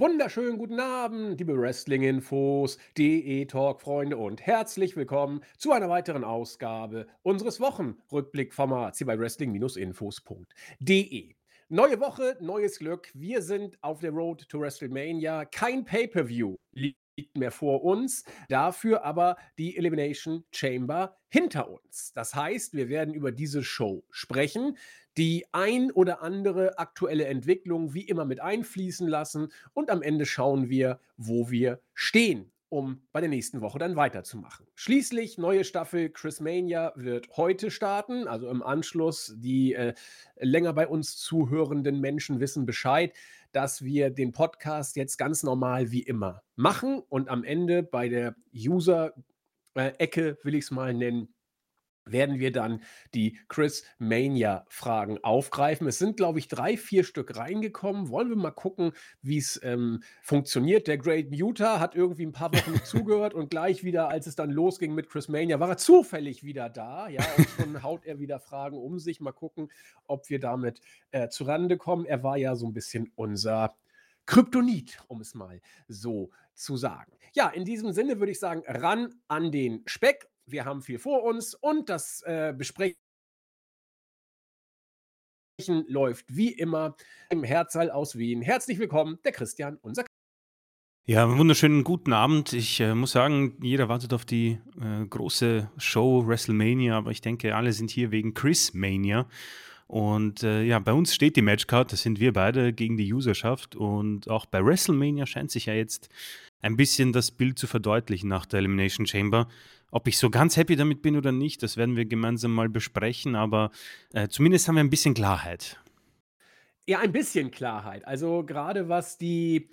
wunderschönen guten Abend, liebe Wrestling-Infos, DE-Talk-Freunde und herzlich willkommen zu einer weiteren Ausgabe unseres Wochenrückblick-Formats hier bei Wrestling-Infos.de. Neue Woche, neues Glück. Wir sind auf der Road to WrestleMania. Kein Pay-Per-View liegt mehr vor uns, dafür aber die Elimination Chamber hinter uns. Das heißt, wir werden über diese Show sprechen, die ein oder andere aktuelle Entwicklung wie immer mit einfließen lassen und am Ende schauen wir, wo wir stehen um bei der nächsten Woche dann weiterzumachen. Schließlich, neue Staffel Chris Mania wird heute starten, also im Anschluss. Die äh, länger bei uns zuhörenden Menschen wissen Bescheid dass wir den Podcast jetzt ganz normal wie immer machen und am Ende bei der User-Ecke, äh, will ich es mal nennen, werden wir dann die Chris Mania-Fragen aufgreifen. Es sind, glaube ich, drei, vier Stück reingekommen. Wollen wir mal gucken, wie es ähm, funktioniert. Der Great Muta hat irgendwie ein paar Wochen zugehört und gleich wieder, als es dann losging mit Chris Mania, war er zufällig wieder da. Ja, und schon haut er wieder Fragen um sich. Mal gucken, ob wir damit äh, zurande kommen. Er war ja so ein bisschen unser Kryptonit, um es mal so zu sagen. Ja, in diesem Sinne würde ich sagen, ran an den Speck wir haben viel vor uns und das äh, Besprechen läuft wie immer im Herzsaal aus Wien. Herzlich willkommen, der Christian, unser ja, einen wunderschönen guten Abend. Ich äh, muss sagen, jeder wartet auf die äh, große Show WrestleMania, aber ich denke, alle sind hier wegen Chris Mania. Und äh, ja, bei uns steht die Matchcard, das sind wir beide gegen die Userschaft. Und auch bei WrestleMania scheint sich ja jetzt ein bisschen das Bild zu verdeutlichen nach der Elimination Chamber. Ob ich so ganz happy damit bin oder nicht, das werden wir gemeinsam mal besprechen, aber äh, zumindest haben wir ein bisschen Klarheit. Ja, ein bisschen Klarheit. Also gerade was die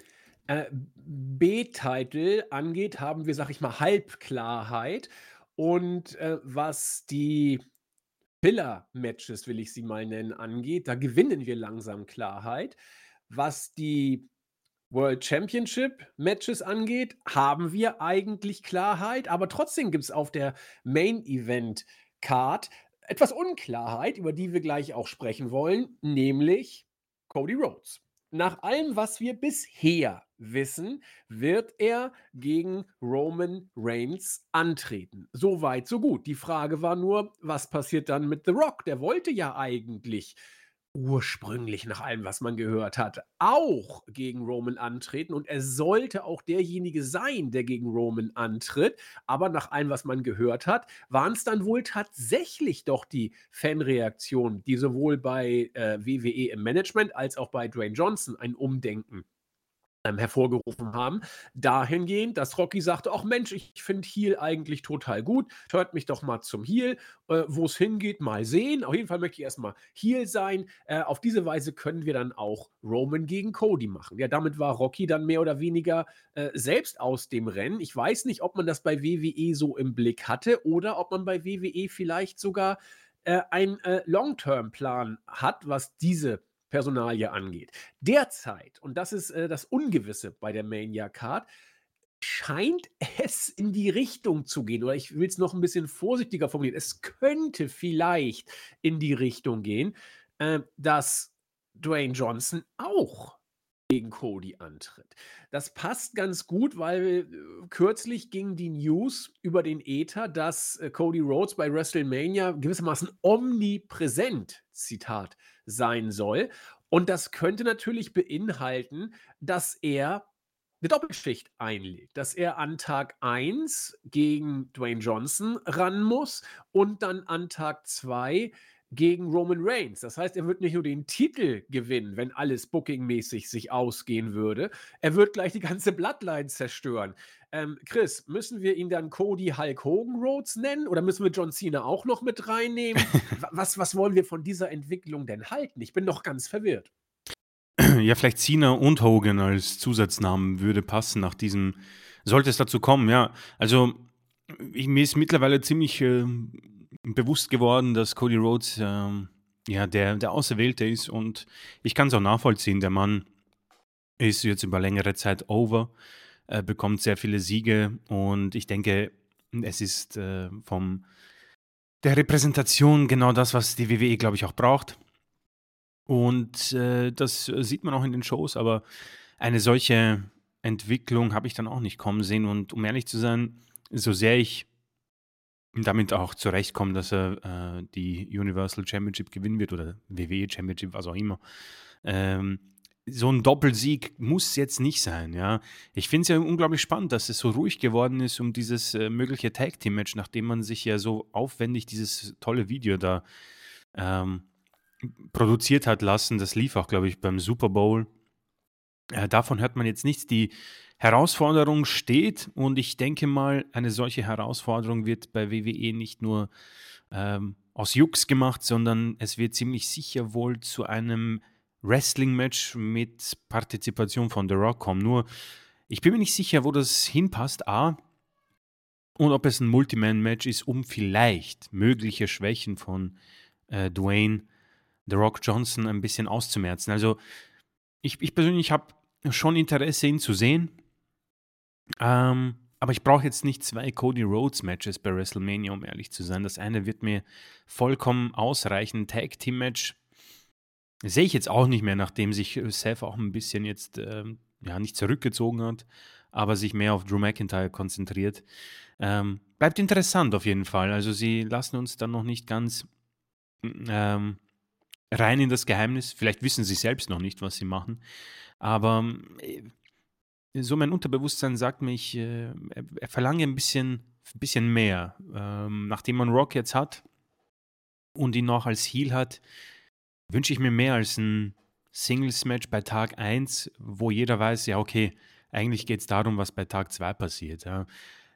äh, B-Titel angeht, haben wir, sag ich mal, Halbklarheit. Und äh, was die Pillar-Matches, will ich sie mal nennen, angeht, da gewinnen wir langsam Klarheit. Was die World Championship Matches angeht, haben wir eigentlich Klarheit, aber trotzdem gibt es auf der Main Event Card etwas Unklarheit, über die wir gleich auch sprechen wollen, nämlich Cody Rhodes. Nach allem, was wir bisher wissen, wird er gegen Roman Reigns antreten. So weit, so gut. Die Frage war nur, was passiert dann mit The Rock? Der wollte ja eigentlich ursprünglich nach allem, was man gehört hat, auch gegen Roman antreten und er sollte auch derjenige sein, der gegen Roman antritt. Aber nach allem, was man gehört hat, waren es dann wohl tatsächlich doch die Fanreaktionen, die sowohl bei äh, WWE im Management als auch bei Dwayne Johnson ein Umdenken ähm, hervorgerufen haben. Dahingehend, dass Rocky sagte: Ach Mensch, ich finde Heal eigentlich total gut. Hört mich doch mal zum Heal. Äh, Wo es hingeht, mal sehen. Auf jeden Fall möchte ich erstmal Heal sein. Äh, auf diese Weise können wir dann auch Roman gegen Cody machen. Ja, damit war Rocky dann mehr oder weniger äh, selbst aus dem Rennen. Ich weiß nicht, ob man das bei WWE so im Blick hatte oder ob man bei WWE vielleicht sogar äh, einen äh, Long-Term-Plan hat, was diese Personalie angeht. Derzeit, und das ist äh, das Ungewisse bei der Mania Card, scheint es in die Richtung zu gehen, oder ich will es noch ein bisschen vorsichtiger formulieren. Es könnte vielleicht in die Richtung gehen, äh, dass Dwayne Johnson auch gegen Cody antritt. Das passt ganz gut, weil äh, kürzlich ging die News über den Ether, dass äh, Cody Rhodes bei WrestleMania gewissermaßen omnipräsent, Zitat, sein soll. Und das könnte natürlich beinhalten, dass er eine Doppelschicht einlegt, dass er an Tag 1 gegen Dwayne Johnson ran muss und dann an Tag 2 gegen Roman Reigns. Das heißt, er wird nicht nur den Titel gewinnen, wenn alles bookingmäßig sich ausgehen würde, er wird gleich die ganze Bloodline zerstören. Ähm, Chris, müssen wir ihn dann Cody Hulk Hogan Rhodes nennen oder müssen wir John Cena auch noch mit reinnehmen? was, was wollen wir von dieser Entwicklung denn halten? Ich bin noch ganz verwirrt. Ja, vielleicht Cena und Hogan als Zusatznamen würde passen nach diesem, sollte es dazu kommen, ja. Also, ich, mir ist mittlerweile ziemlich äh, bewusst geworden, dass Cody Rhodes ähm, ja, der, der Auserwählte ist und ich kann es auch nachvollziehen. Der Mann ist jetzt über längere Zeit over, äh, bekommt sehr viele Siege und ich denke, es ist äh, vom der Repräsentation genau das, was die WWE, glaube ich, auch braucht. Und äh, das sieht man auch in den Shows, aber eine solche Entwicklung habe ich dann auch nicht kommen sehen. Und um ehrlich zu sein, so sehr ich damit auch zurechtkomme, dass er äh, die Universal Championship gewinnen wird oder WWE Championship, was auch immer. Ähm, so ein Doppelsieg muss jetzt nicht sein, ja. Ich finde es ja unglaublich spannend, dass es so ruhig geworden ist um dieses äh, mögliche Tag Team Match, nachdem man sich ja so aufwendig dieses tolle Video da ähm, produziert hat lassen. Das lief auch, glaube ich, beim Super Bowl. Äh, davon hört man jetzt nichts. Die Herausforderung steht und ich denke mal, eine solche Herausforderung wird bei WWE nicht nur ähm, aus Jux gemacht, sondern es wird ziemlich sicher wohl zu einem Wrestling-Match mit Partizipation von The Rock kommen. Nur, ich bin mir nicht sicher, wo das hinpasst. A. Und ob es ein Multiman-Match ist, um vielleicht mögliche Schwächen von äh, Dwayne The Rock Johnson ein bisschen auszumerzen. Also, ich, ich persönlich habe schon Interesse, ihn zu sehen. Ähm, aber ich brauche jetzt nicht zwei Cody Rhodes Matches bei WrestleMania, um ehrlich zu sein. Das eine wird mir vollkommen ausreichen. Tag Team Match sehe ich jetzt auch nicht mehr, nachdem sich Seth auch ein bisschen jetzt ähm, ja nicht zurückgezogen hat, aber sich mehr auf Drew McIntyre konzentriert. Ähm, bleibt interessant auf jeden Fall. Also sie lassen uns dann noch nicht ganz ähm, rein in das Geheimnis. Vielleicht wissen sie selbst noch nicht, was sie machen. Aber äh, so mein Unterbewusstsein sagt mir, ich äh, er verlange ein bisschen, bisschen mehr. Ähm, nachdem man Rock jetzt hat und ihn noch als Heal hat, wünsche ich mir mehr als ein Singles-Match bei Tag 1, wo jeder weiß, ja, okay, eigentlich geht es darum, was bei Tag 2 passiert. Ja.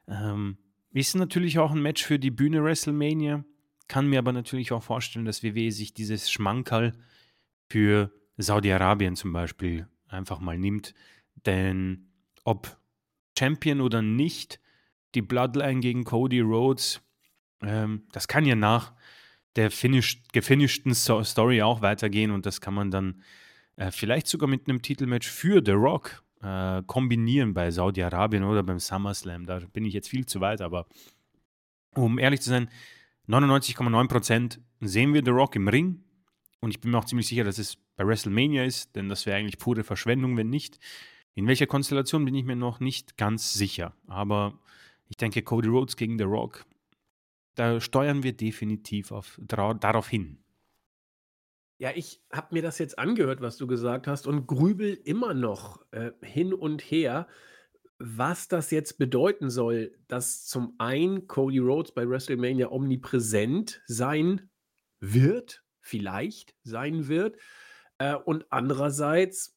Ähm, ist natürlich auch ein Match für die Bühne WrestleMania, kann mir aber natürlich auch vorstellen, dass WWE sich dieses Schmankerl für Saudi-Arabien zum Beispiel einfach mal nimmt. Denn ob Champion oder nicht, die Bloodline gegen Cody Rhodes, ähm, das kann ja nach der finished, gefinishten Story auch weitergehen und das kann man dann äh, vielleicht sogar mit einem Titelmatch für The Rock äh, kombinieren bei Saudi-Arabien oder beim SummerSlam. Da bin ich jetzt viel zu weit, aber um ehrlich zu sein, 99,9% sehen wir The Rock im Ring und ich bin mir auch ziemlich sicher, dass es bei WrestleMania ist, denn das wäre eigentlich pure Verschwendung, wenn nicht. In welcher Konstellation bin ich mir noch nicht ganz sicher, aber ich denke, Cody Rhodes gegen The Rock, da steuern wir definitiv auf, darauf hin. Ja, ich habe mir das jetzt angehört, was du gesagt hast, und grübel immer noch äh, hin und her, was das jetzt bedeuten soll, dass zum einen Cody Rhodes bei WrestleMania omnipräsent sein wird, vielleicht sein wird, äh, und andererseits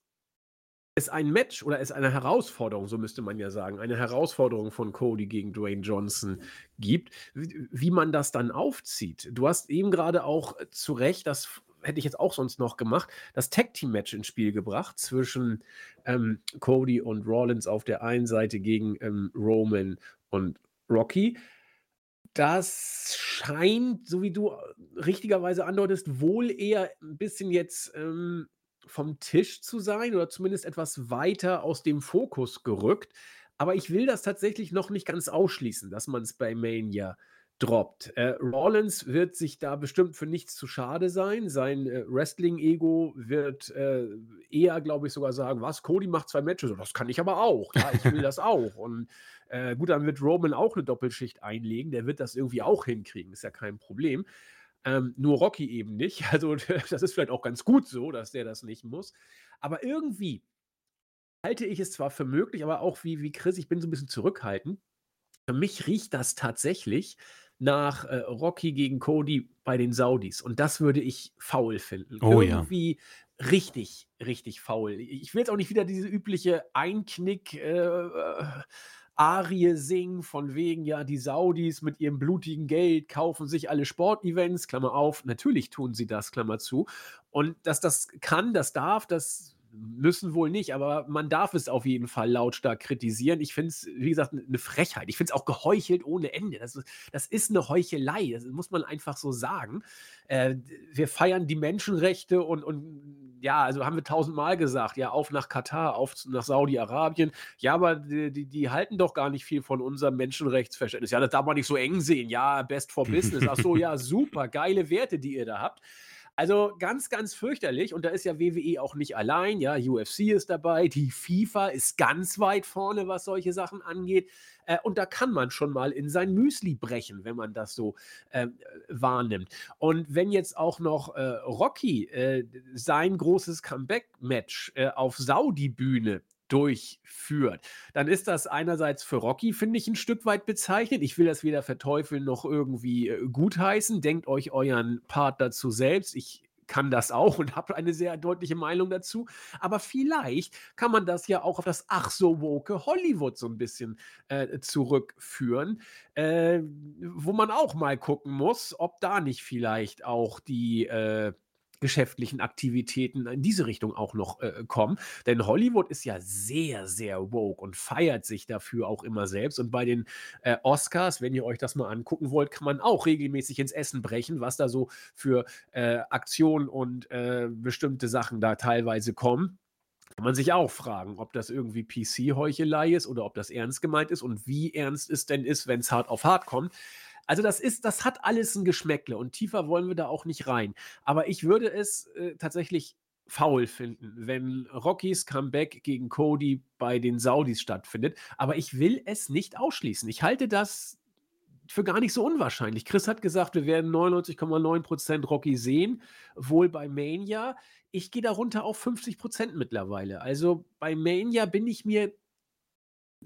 es ein Match oder es eine Herausforderung, so müsste man ja sagen, eine Herausforderung von Cody gegen Dwayne Johnson gibt, wie, wie man das dann aufzieht. Du hast eben gerade auch äh, zu Recht, das hätte ich jetzt auch sonst noch gemacht, das Tag Team Match ins Spiel gebracht zwischen ähm, Cody und Rollins auf der einen Seite gegen ähm, Roman und Rocky. Das scheint, so wie du äh, richtigerweise andeutest, wohl eher ein bisschen jetzt ähm, vom Tisch zu sein oder zumindest etwas weiter aus dem Fokus gerückt. Aber ich will das tatsächlich noch nicht ganz ausschließen, dass man es bei Mania droppt. Äh, Rollins wird sich da bestimmt für nichts zu schade sein. Sein äh, Wrestling-Ego wird äh, eher, glaube ich, sogar sagen, was, Cody macht zwei Matches, das kann ich aber auch. Ja, ich will das auch. Und äh, gut, dann wird Roman auch eine Doppelschicht einlegen. Der wird das irgendwie auch hinkriegen, ist ja kein Problem. Ähm, nur Rocky eben nicht. Also das ist vielleicht auch ganz gut so, dass der das nicht muss. Aber irgendwie halte ich es zwar für möglich, aber auch wie, wie Chris, ich bin so ein bisschen zurückhaltend. Für mich riecht das tatsächlich nach äh, Rocky gegen Cody bei den Saudis. Und das würde ich faul finden. Oh Irgendwie ja. richtig, richtig faul. Ich will jetzt auch nicht wieder diese übliche Einknick. Äh, Arie singen, von wegen, ja, die Saudis mit ihrem blutigen Geld kaufen sich alle Sportevents, Klammer auf, natürlich tun sie das, Klammer zu. Und dass das kann, das darf, das müssen wohl nicht, aber man darf es auf jeden Fall lautstark kritisieren. Ich finde es, wie gesagt, eine Frechheit. Ich finde es auch geheuchelt ohne Ende. Das, das, ist eine Heuchelei, das muss man einfach so sagen. Äh, wir feiern die Menschenrechte und, und ja, also haben wir tausendmal gesagt, ja, auf nach Katar, auf nach Saudi-Arabien. Ja, aber die, die, die, halten doch gar nicht viel von unserem Menschenrechtsverständnis. Ja, das darf man nicht so eng sehen. Ja, best for business. Ach so, ja, super, geile Werte, die ihr da habt. Also ganz, ganz fürchterlich. Und da ist ja WWE auch nicht allein. Ja, UFC ist dabei, die FIFA ist ganz weit vorne, was solche Sachen angeht. Äh, und da kann man schon mal in sein Müsli brechen, wenn man das so äh, wahrnimmt. Und wenn jetzt auch noch äh, Rocky äh, sein großes Comeback-Match äh, auf Saudi-Bühne durchführt, dann ist das einerseits für Rocky, finde ich, ein Stück weit bezeichnet. Ich will das weder verteufeln noch irgendwie äh, gutheißen. Denkt euch euren Part dazu selbst. Ich kann das auch und habe eine sehr deutliche Meinung dazu. Aber vielleicht kann man das ja auch auf das ach so woke Hollywood so ein bisschen äh, zurückführen, äh, wo man auch mal gucken muss, ob da nicht vielleicht auch die äh, geschäftlichen Aktivitäten in diese Richtung auch noch äh, kommen. Denn Hollywood ist ja sehr, sehr woke und feiert sich dafür auch immer selbst. Und bei den äh, Oscars, wenn ihr euch das mal angucken wollt, kann man auch regelmäßig ins Essen brechen, was da so für äh, Aktionen und äh, bestimmte Sachen da teilweise kommen. Kann man sich auch fragen, ob das irgendwie PC-Heuchelei ist oder ob das ernst gemeint ist und wie ernst es denn ist, wenn es hart auf hart kommt. Also das ist, das hat alles ein Geschmäckle und tiefer wollen wir da auch nicht rein. Aber ich würde es äh, tatsächlich faul finden, wenn Rockys Comeback gegen Cody bei den Saudis stattfindet. Aber ich will es nicht ausschließen. Ich halte das für gar nicht so unwahrscheinlich. Chris hat gesagt, wir werden 99,9% Rocky sehen, wohl bei Mania. Ich gehe darunter auf 50% mittlerweile. Also bei Mania bin ich mir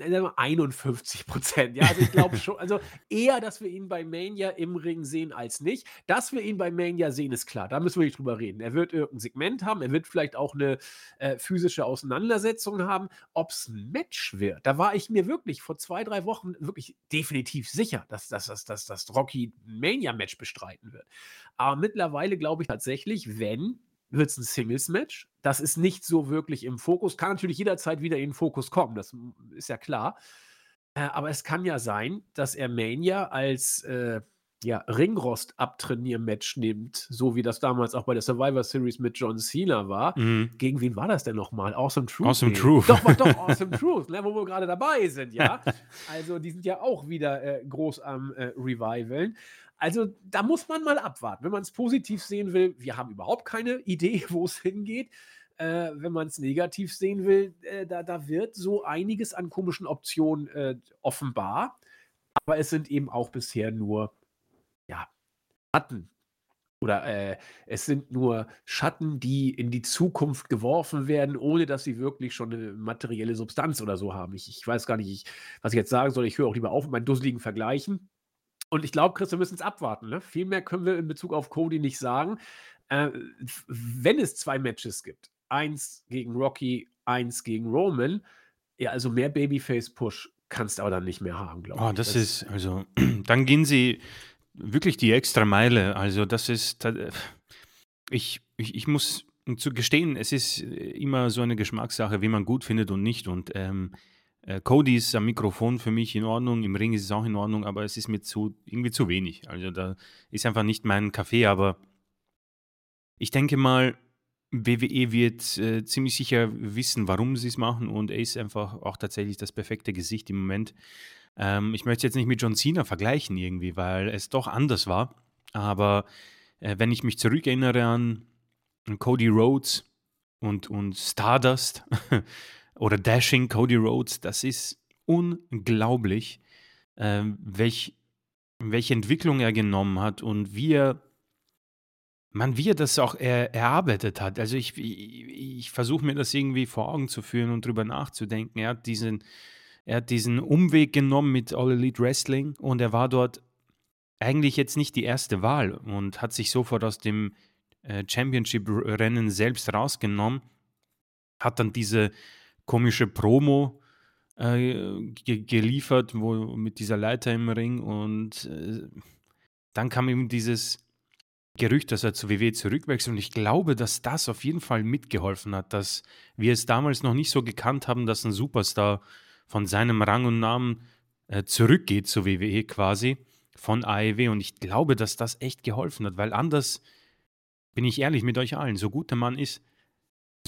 51 Prozent. Ja, also ich glaube schon, also eher, dass wir ihn bei Mania im Ring sehen als nicht. Dass wir ihn bei Mania sehen, ist klar. Da müssen wir nicht drüber reden. Er wird irgendein Segment haben, er wird vielleicht auch eine äh, physische Auseinandersetzung haben. Ob es ein Match wird, da war ich mir wirklich vor zwei, drei Wochen wirklich definitiv sicher, dass, dass, dass, dass, dass Rocky ein Mania-Match bestreiten wird. Aber mittlerweile glaube ich tatsächlich, wenn wird es ein Singles-Match. Das ist nicht so wirklich im Fokus. Kann natürlich jederzeit wieder in den Fokus kommen, das ist ja klar. Äh, aber es kann ja sein, dass er Mania als äh, ja, Ringrost abtrainier-Match nimmt, so wie das damals auch bei der Survivor Series mit John Cena war. Mhm. Gegen wen war das denn nochmal? Awesome Truth. Awesome Truth. Doch, doch, Awesome Truth, ne, wo wir gerade dabei sind, ja. also die sind ja auch wieder äh, groß am äh, Revivalen. Also da muss man mal abwarten. Wenn man es positiv sehen will, wir haben überhaupt keine Idee, wo es hingeht. Äh, wenn man es negativ sehen will, äh, da, da wird so einiges an komischen Optionen äh, offenbar. Aber es sind eben auch bisher nur ja, Schatten. Oder äh, es sind nur Schatten, die in die Zukunft geworfen werden, ohne dass sie wirklich schon eine materielle Substanz oder so haben. Ich, ich weiß gar nicht, ich, was ich jetzt sagen soll. Ich höre auch lieber auf mit meinen dusseligen Vergleichen. Und ich glaube, Chris, wir müssen es abwarten. Ne? Viel mehr können wir in Bezug auf Cody nicht sagen. Äh, wenn es zwei Matches gibt, eins gegen Rocky, eins gegen Roman, ja, also mehr Babyface-Push kannst du aber dann nicht mehr haben, glaube oh, ich. Das, das ist, also, dann gehen sie wirklich die extra Meile. Also, das ist, ich, ich, ich muss zu gestehen, es ist immer so eine Geschmackssache, wie man gut findet und nicht. Und ähm, äh, Cody ist am Mikrofon für mich in Ordnung, im Ring ist es auch in Ordnung, aber es ist mir zu, irgendwie zu wenig. Also da ist einfach nicht mein Kaffee, aber ich denke mal, WWE wird äh, ziemlich sicher wissen, warum sie es machen und er ist einfach auch tatsächlich das perfekte Gesicht im Moment. Ähm, ich möchte jetzt nicht mit John Cena vergleichen irgendwie, weil es doch anders war, aber äh, wenn ich mich zurückerinnere an Cody Rhodes und, und Stardust, oder Dashing Cody Rhodes, das ist unglaublich, äh, welch, welche Entwicklung er genommen hat und wie er, man, wie er das auch er, erarbeitet hat. Also ich, ich, ich versuche mir das irgendwie vor Augen zu führen und drüber nachzudenken. Er hat diesen, er hat diesen Umweg genommen mit All Elite Wrestling und er war dort eigentlich jetzt nicht die erste Wahl und hat sich sofort aus dem äh, Championship-Rennen selbst rausgenommen, hat dann diese komische Promo äh, ge geliefert, wo mit dieser Leiter im Ring und äh, dann kam eben dieses Gerücht, dass er zu WWE zurückwechselt und ich glaube, dass das auf jeden Fall mitgeholfen hat, dass wir es damals noch nicht so gekannt haben, dass ein Superstar von seinem Rang und Namen äh, zurückgeht zu WWE quasi von AEW und ich glaube, dass das echt geholfen hat, weil anders bin ich ehrlich mit euch allen, so gut der Mann ist,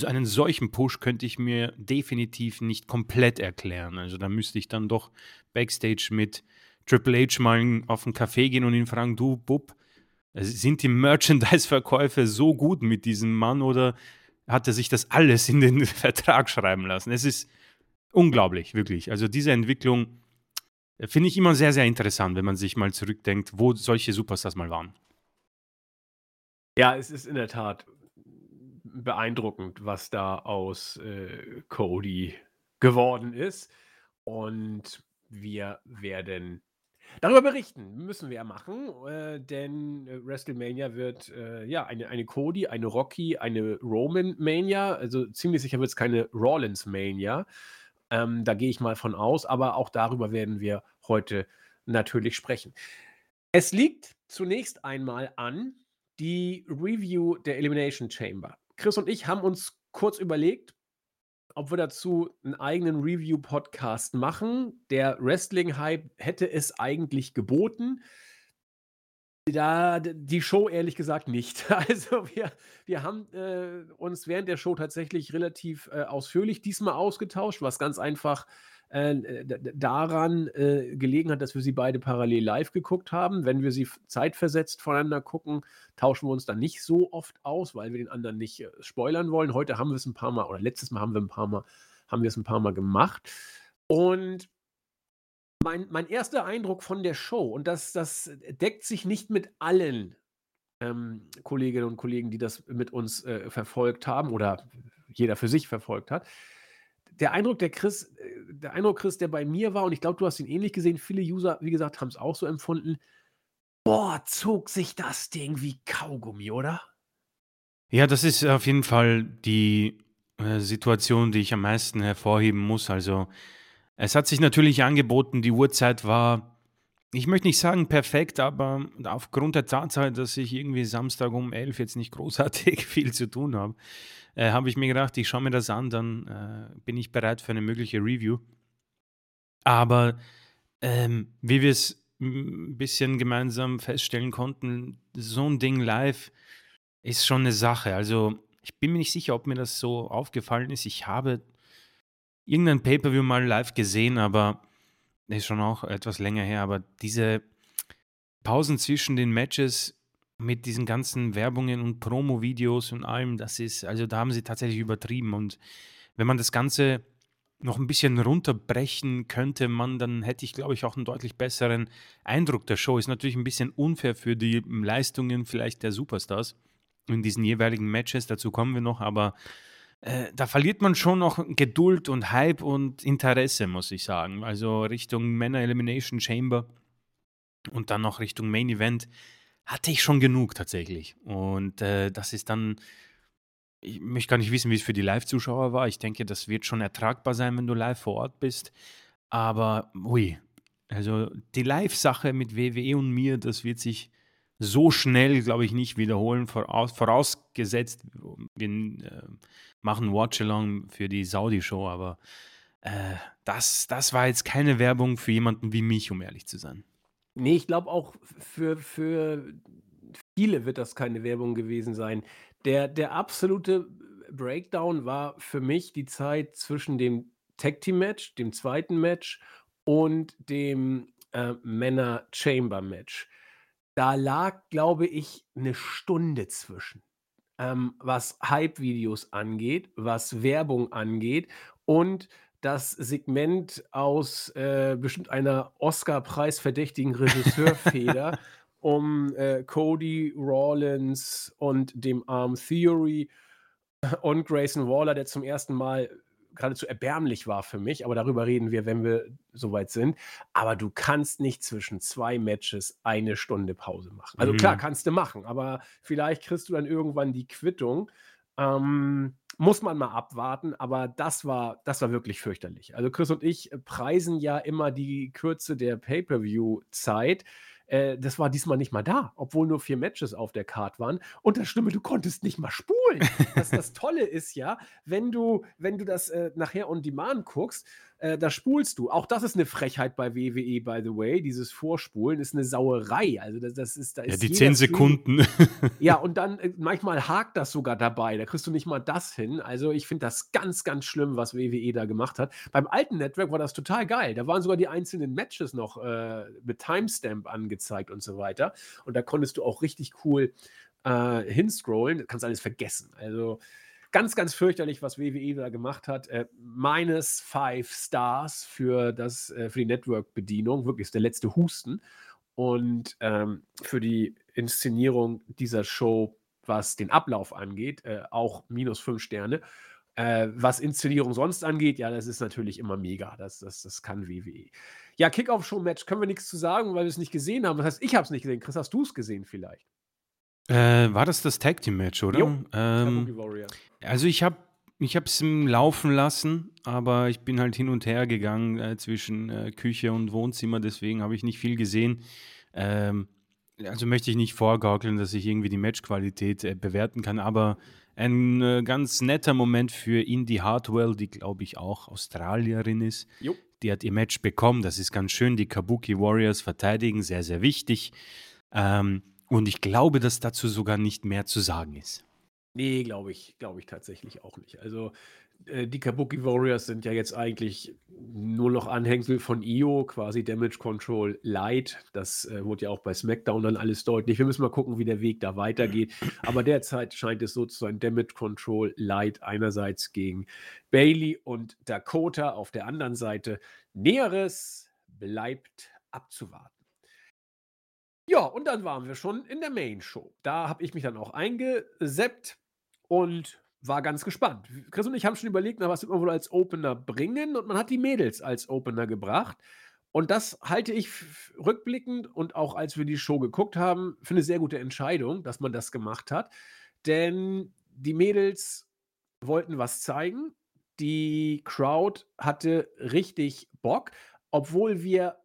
so einen solchen Push könnte ich mir definitiv nicht komplett erklären. Also da müsste ich dann doch backstage mit Triple H mal auf einen Café gehen und ihn fragen, du Bub, Sind die Merchandise-Verkäufe so gut mit diesem Mann oder hat er sich das alles in den Vertrag schreiben lassen? Es ist unglaublich, wirklich. Also diese Entwicklung äh, finde ich immer sehr, sehr interessant, wenn man sich mal zurückdenkt, wo solche Superstars mal waren. Ja, es ist in der Tat beeindruckend, was da aus äh, Cody geworden ist. Und wir werden Darüber berichten müssen wir ja machen, äh, denn äh, WrestleMania wird äh, ja eine, eine Cody, eine Rocky, eine Roman Mania. Also ziemlich sicher wird es keine Rollins Mania. Ähm, da gehe ich mal von aus, aber auch darüber werden wir heute natürlich sprechen. Es liegt zunächst einmal an die Review der Elimination Chamber. Chris und ich haben uns kurz überlegt, ob wir dazu einen eigenen Review-Podcast machen. Der Wrestling-Hype hätte es eigentlich geboten. Da die Show ehrlich gesagt nicht. Also wir, wir haben äh, uns während der Show tatsächlich relativ äh, ausführlich diesmal ausgetauscht, was ganz einfach äh, daran äh, gelegen hat, dass wir sie beide parallel live geguckt haben. Wenn wir sie zeitversetzt voneinander gucken, tauschen wir uns dann nicht so oft aus, weil wir den anderen nicht äh, spoilern wollen. Heute haben wir es ein paar Mal, oder letztes Mal haben wir ein paar Mal, haben wir es ein paar Mal gemacht. Und mein, mein erster Eindruck von der Show, und das, das deckt sich nicht mit allen ähm, Kolleginnen und Kollegen, die das mit uns äh, verfolgt haben oder jeder für sich verfolgt hat, der Eindruck, der Chris, äh, der Eindruck, Chris, der bei mir war, und ich glaube, du hast ihn ähnlich gesehen, viele User, wie gesagt, haben es auch so empfunden. Boah, zog sich das Ding wie Kaugummi, oder? Ja, das ist auf jeden Fall die äh, Situation, die ich am meisten hervorheben muss. Also, es hat sich natürlich angeboten, die Uhrzeit war, ich möchte nicht sagen perfekt, aber aufgrund der Tatsache, dass ich irgendwie Samstag um 11 jetzt nicht großartig viel zu tun habe, äh, habe ich mir gedacht, ich schaue mir das an, dann äh, bin ich bereit für eine mögliche Review. Aber ähm, wie wir es ein bisschen gemeinsam feststellen konnten, so ein Ding live ist schon eine Sache. Also ich bin mir nicht sicher, ob mir das so aufgefallen ist. Ich habe irgendein Pay-per-view mal live gesehen, aber ist schon auch etwas länger her. Aber diese Pausen zwischen den Matches mit diesen ganzen Werbungen und Promo-Videos und allem, das ist, also da haben sie tatsächlich übertrieben. Und wenn man das Ganze noch ein bisschen runterbrechen könnte, man, dann hätte ich, glaube ich, auch einen deutlich besseren Eindruck der Show. Ist natürlich ein bisschen unfair für die Leistungen vielleicht der Superstars in diesen jeweiligen Matches, dazu kommen wir noch, aber äh, da verliert man schon noch Geduld und Hype und Interesse, muss ich sagen. Also Richtung Männer Elimination Chamber und dann noch Richtung Main Event hatte ich schon genug tatsächlich. Und äh, das ist dann, ich möchte gar nicht wissen, wie es für die Live-Zuschauer war. Ich denke, das wird schon ertragbar sein, wenn du live vor Ort bist. Aber, ui, also die Live-Sache mit WWE und mir, das wird sich so schnell, glaube ich, nicht wiederholen, voraus, vorausgesetzt, wir äh, machen Watch-Along für die Saudi-Show, aber äh, das, das war jetzt keine Werbung für jemanden wie mich, um ehrlich zu sein. Nee, ich glaube auch für für viele wird das keine Werbung gewesen sein. Der der absolute Breakdown war für mich die Zeit zwischen dem Tag-Team-Match, dem zweiten Match und dem, äh, Männer-Chamber-Match. Da lag, glaube ich, eine Stunde zwischen, ähm, was Hype-Videos angeht, was Werbung angeht und das Segment aus äh, bestimmt einer Oscar-preisverdächtigen Regisseurfeder um äh, Cody Rawlins und dem Arm Theory und Grayson Waller, der zum ersten Mal geradezu erbärmlich war für mich, aber darüber reden wir, wenn wir soweit sind. Aber du kannst nicht zwischen zwei Matches eine Stunde Pause machen. Also mhm. klar, kannst du machen, aber vielleicht kriegst du dann irgendwann die Quittung. Ähm, muss man mal abwarten, aber das war, das war wirklich fürchterlich. Also Chris und ich preisen ja immer die Kürze der Pay-per-view-Zeit. Äh, das war diesmal nicht mal da, obwohl nur vier Matches auf der Card waren. Und das Stimme, du konntest nicht mal spulen. das, das Tolle ist ja, wenn du, wenn du das äh, nachher on demand guckst, äh, da spulst du. Auch das ist eine Frechheit bei WWE, by the way. Dieses Vorspulen ist eine Sauerei. Also das, das ist, da Ja, ist die jeder 10 Stream Sekunden. ja, und dann äh, manchmal hakt das sogar dabei. Da kriegst du nicht mal das hin. Also ich finde das ganz, ganz schlimm, was WWE da gemacht hat. Beim alten Network war das total geil. Da waren sogar die einzelnen Matches noch äh, mit Timestamp angezeigt und so weiter. Und da konntest du auch richtig cool äh, hinscrollen. Du kannst alles vergessen. Also ganz, ganz fürchterlich, was WWE da gemacht hat. Äh, minus five Stars für, das, äh, für die Network-Bedienung. Wirklich ist der letzte Husten. Und ähm, für die Inszenierung dieser Show, was den Ablauf angeht, äh, auch minus fünf Sterne. Äh, was Inszenierung sonst angeht, ja, das ist natürlich immer mega. Das, das, das kann WWE. Ja, Kickoff-Show-Match können wir nichts zu sagen, weil wir es nicht gesehen haben. Das heißt, ich habe es nicht gesehen. Chris, hast du es gesehen vielleicht? Äh, war das das Tag Team Match, oder? Jo, Ähm, Warrior. also ich habe ich es laufen lassen, aber ich bin halt hin und her gegangen äh, zwischen äh, Küche und Wohnzimmer, deswegen habe ich nicht viel gesehen. Ähm, also möchte ich nicht vorgaukeln, dass ich irgendwie die Matchqualität äh, bewerten kann, aber ein äh, ganz netter Moment für Indy Hartwell, die glaube ich auch Australierin ist. Jo. Die hat ihr Match bekommen, das ist ganz schön. Die Kabuki Warriors verteidigen, sehr, sehr wichtig. Ähm, und ich glaube, dass dazu sogar nicht mehr zu sagen ist. Nee, glaube ich, glaube ich tatsächlich auch nicht. Also äh, die Kabuki Warriors sind ja jetzt eigentlich nur noch Anhängsel von Io, quasi Damage Control Light. Das äh, wurde ja auch bei SmackDown dann alles deutlich. Wir müssen mal gucken, wie der Weg da weitergeht. Aber derzeit scheint es so zu sein, Damage Control Light einerseits gegen Bailey und Dakota, auf der anderen Seite Näheres bleibt abzuwarten. Ja, und dann waren wir schon in der Main Show. Da habe ich mich dann auch eingeseppt und war ganz gespannt. Chris und ich haben schon überlegt, na, was wird man wohl als Opener bringen? Und man hat die Mädels als Opener gebracht. Und das halte ich rückblickend und auch als wir die Show geguckt haben, für eine sehr gute Entscheidung, dass man das gemacht hat. Denn die Mädels wollten was zeigen. Die Crowd hatte richtig Bock, obwohl wir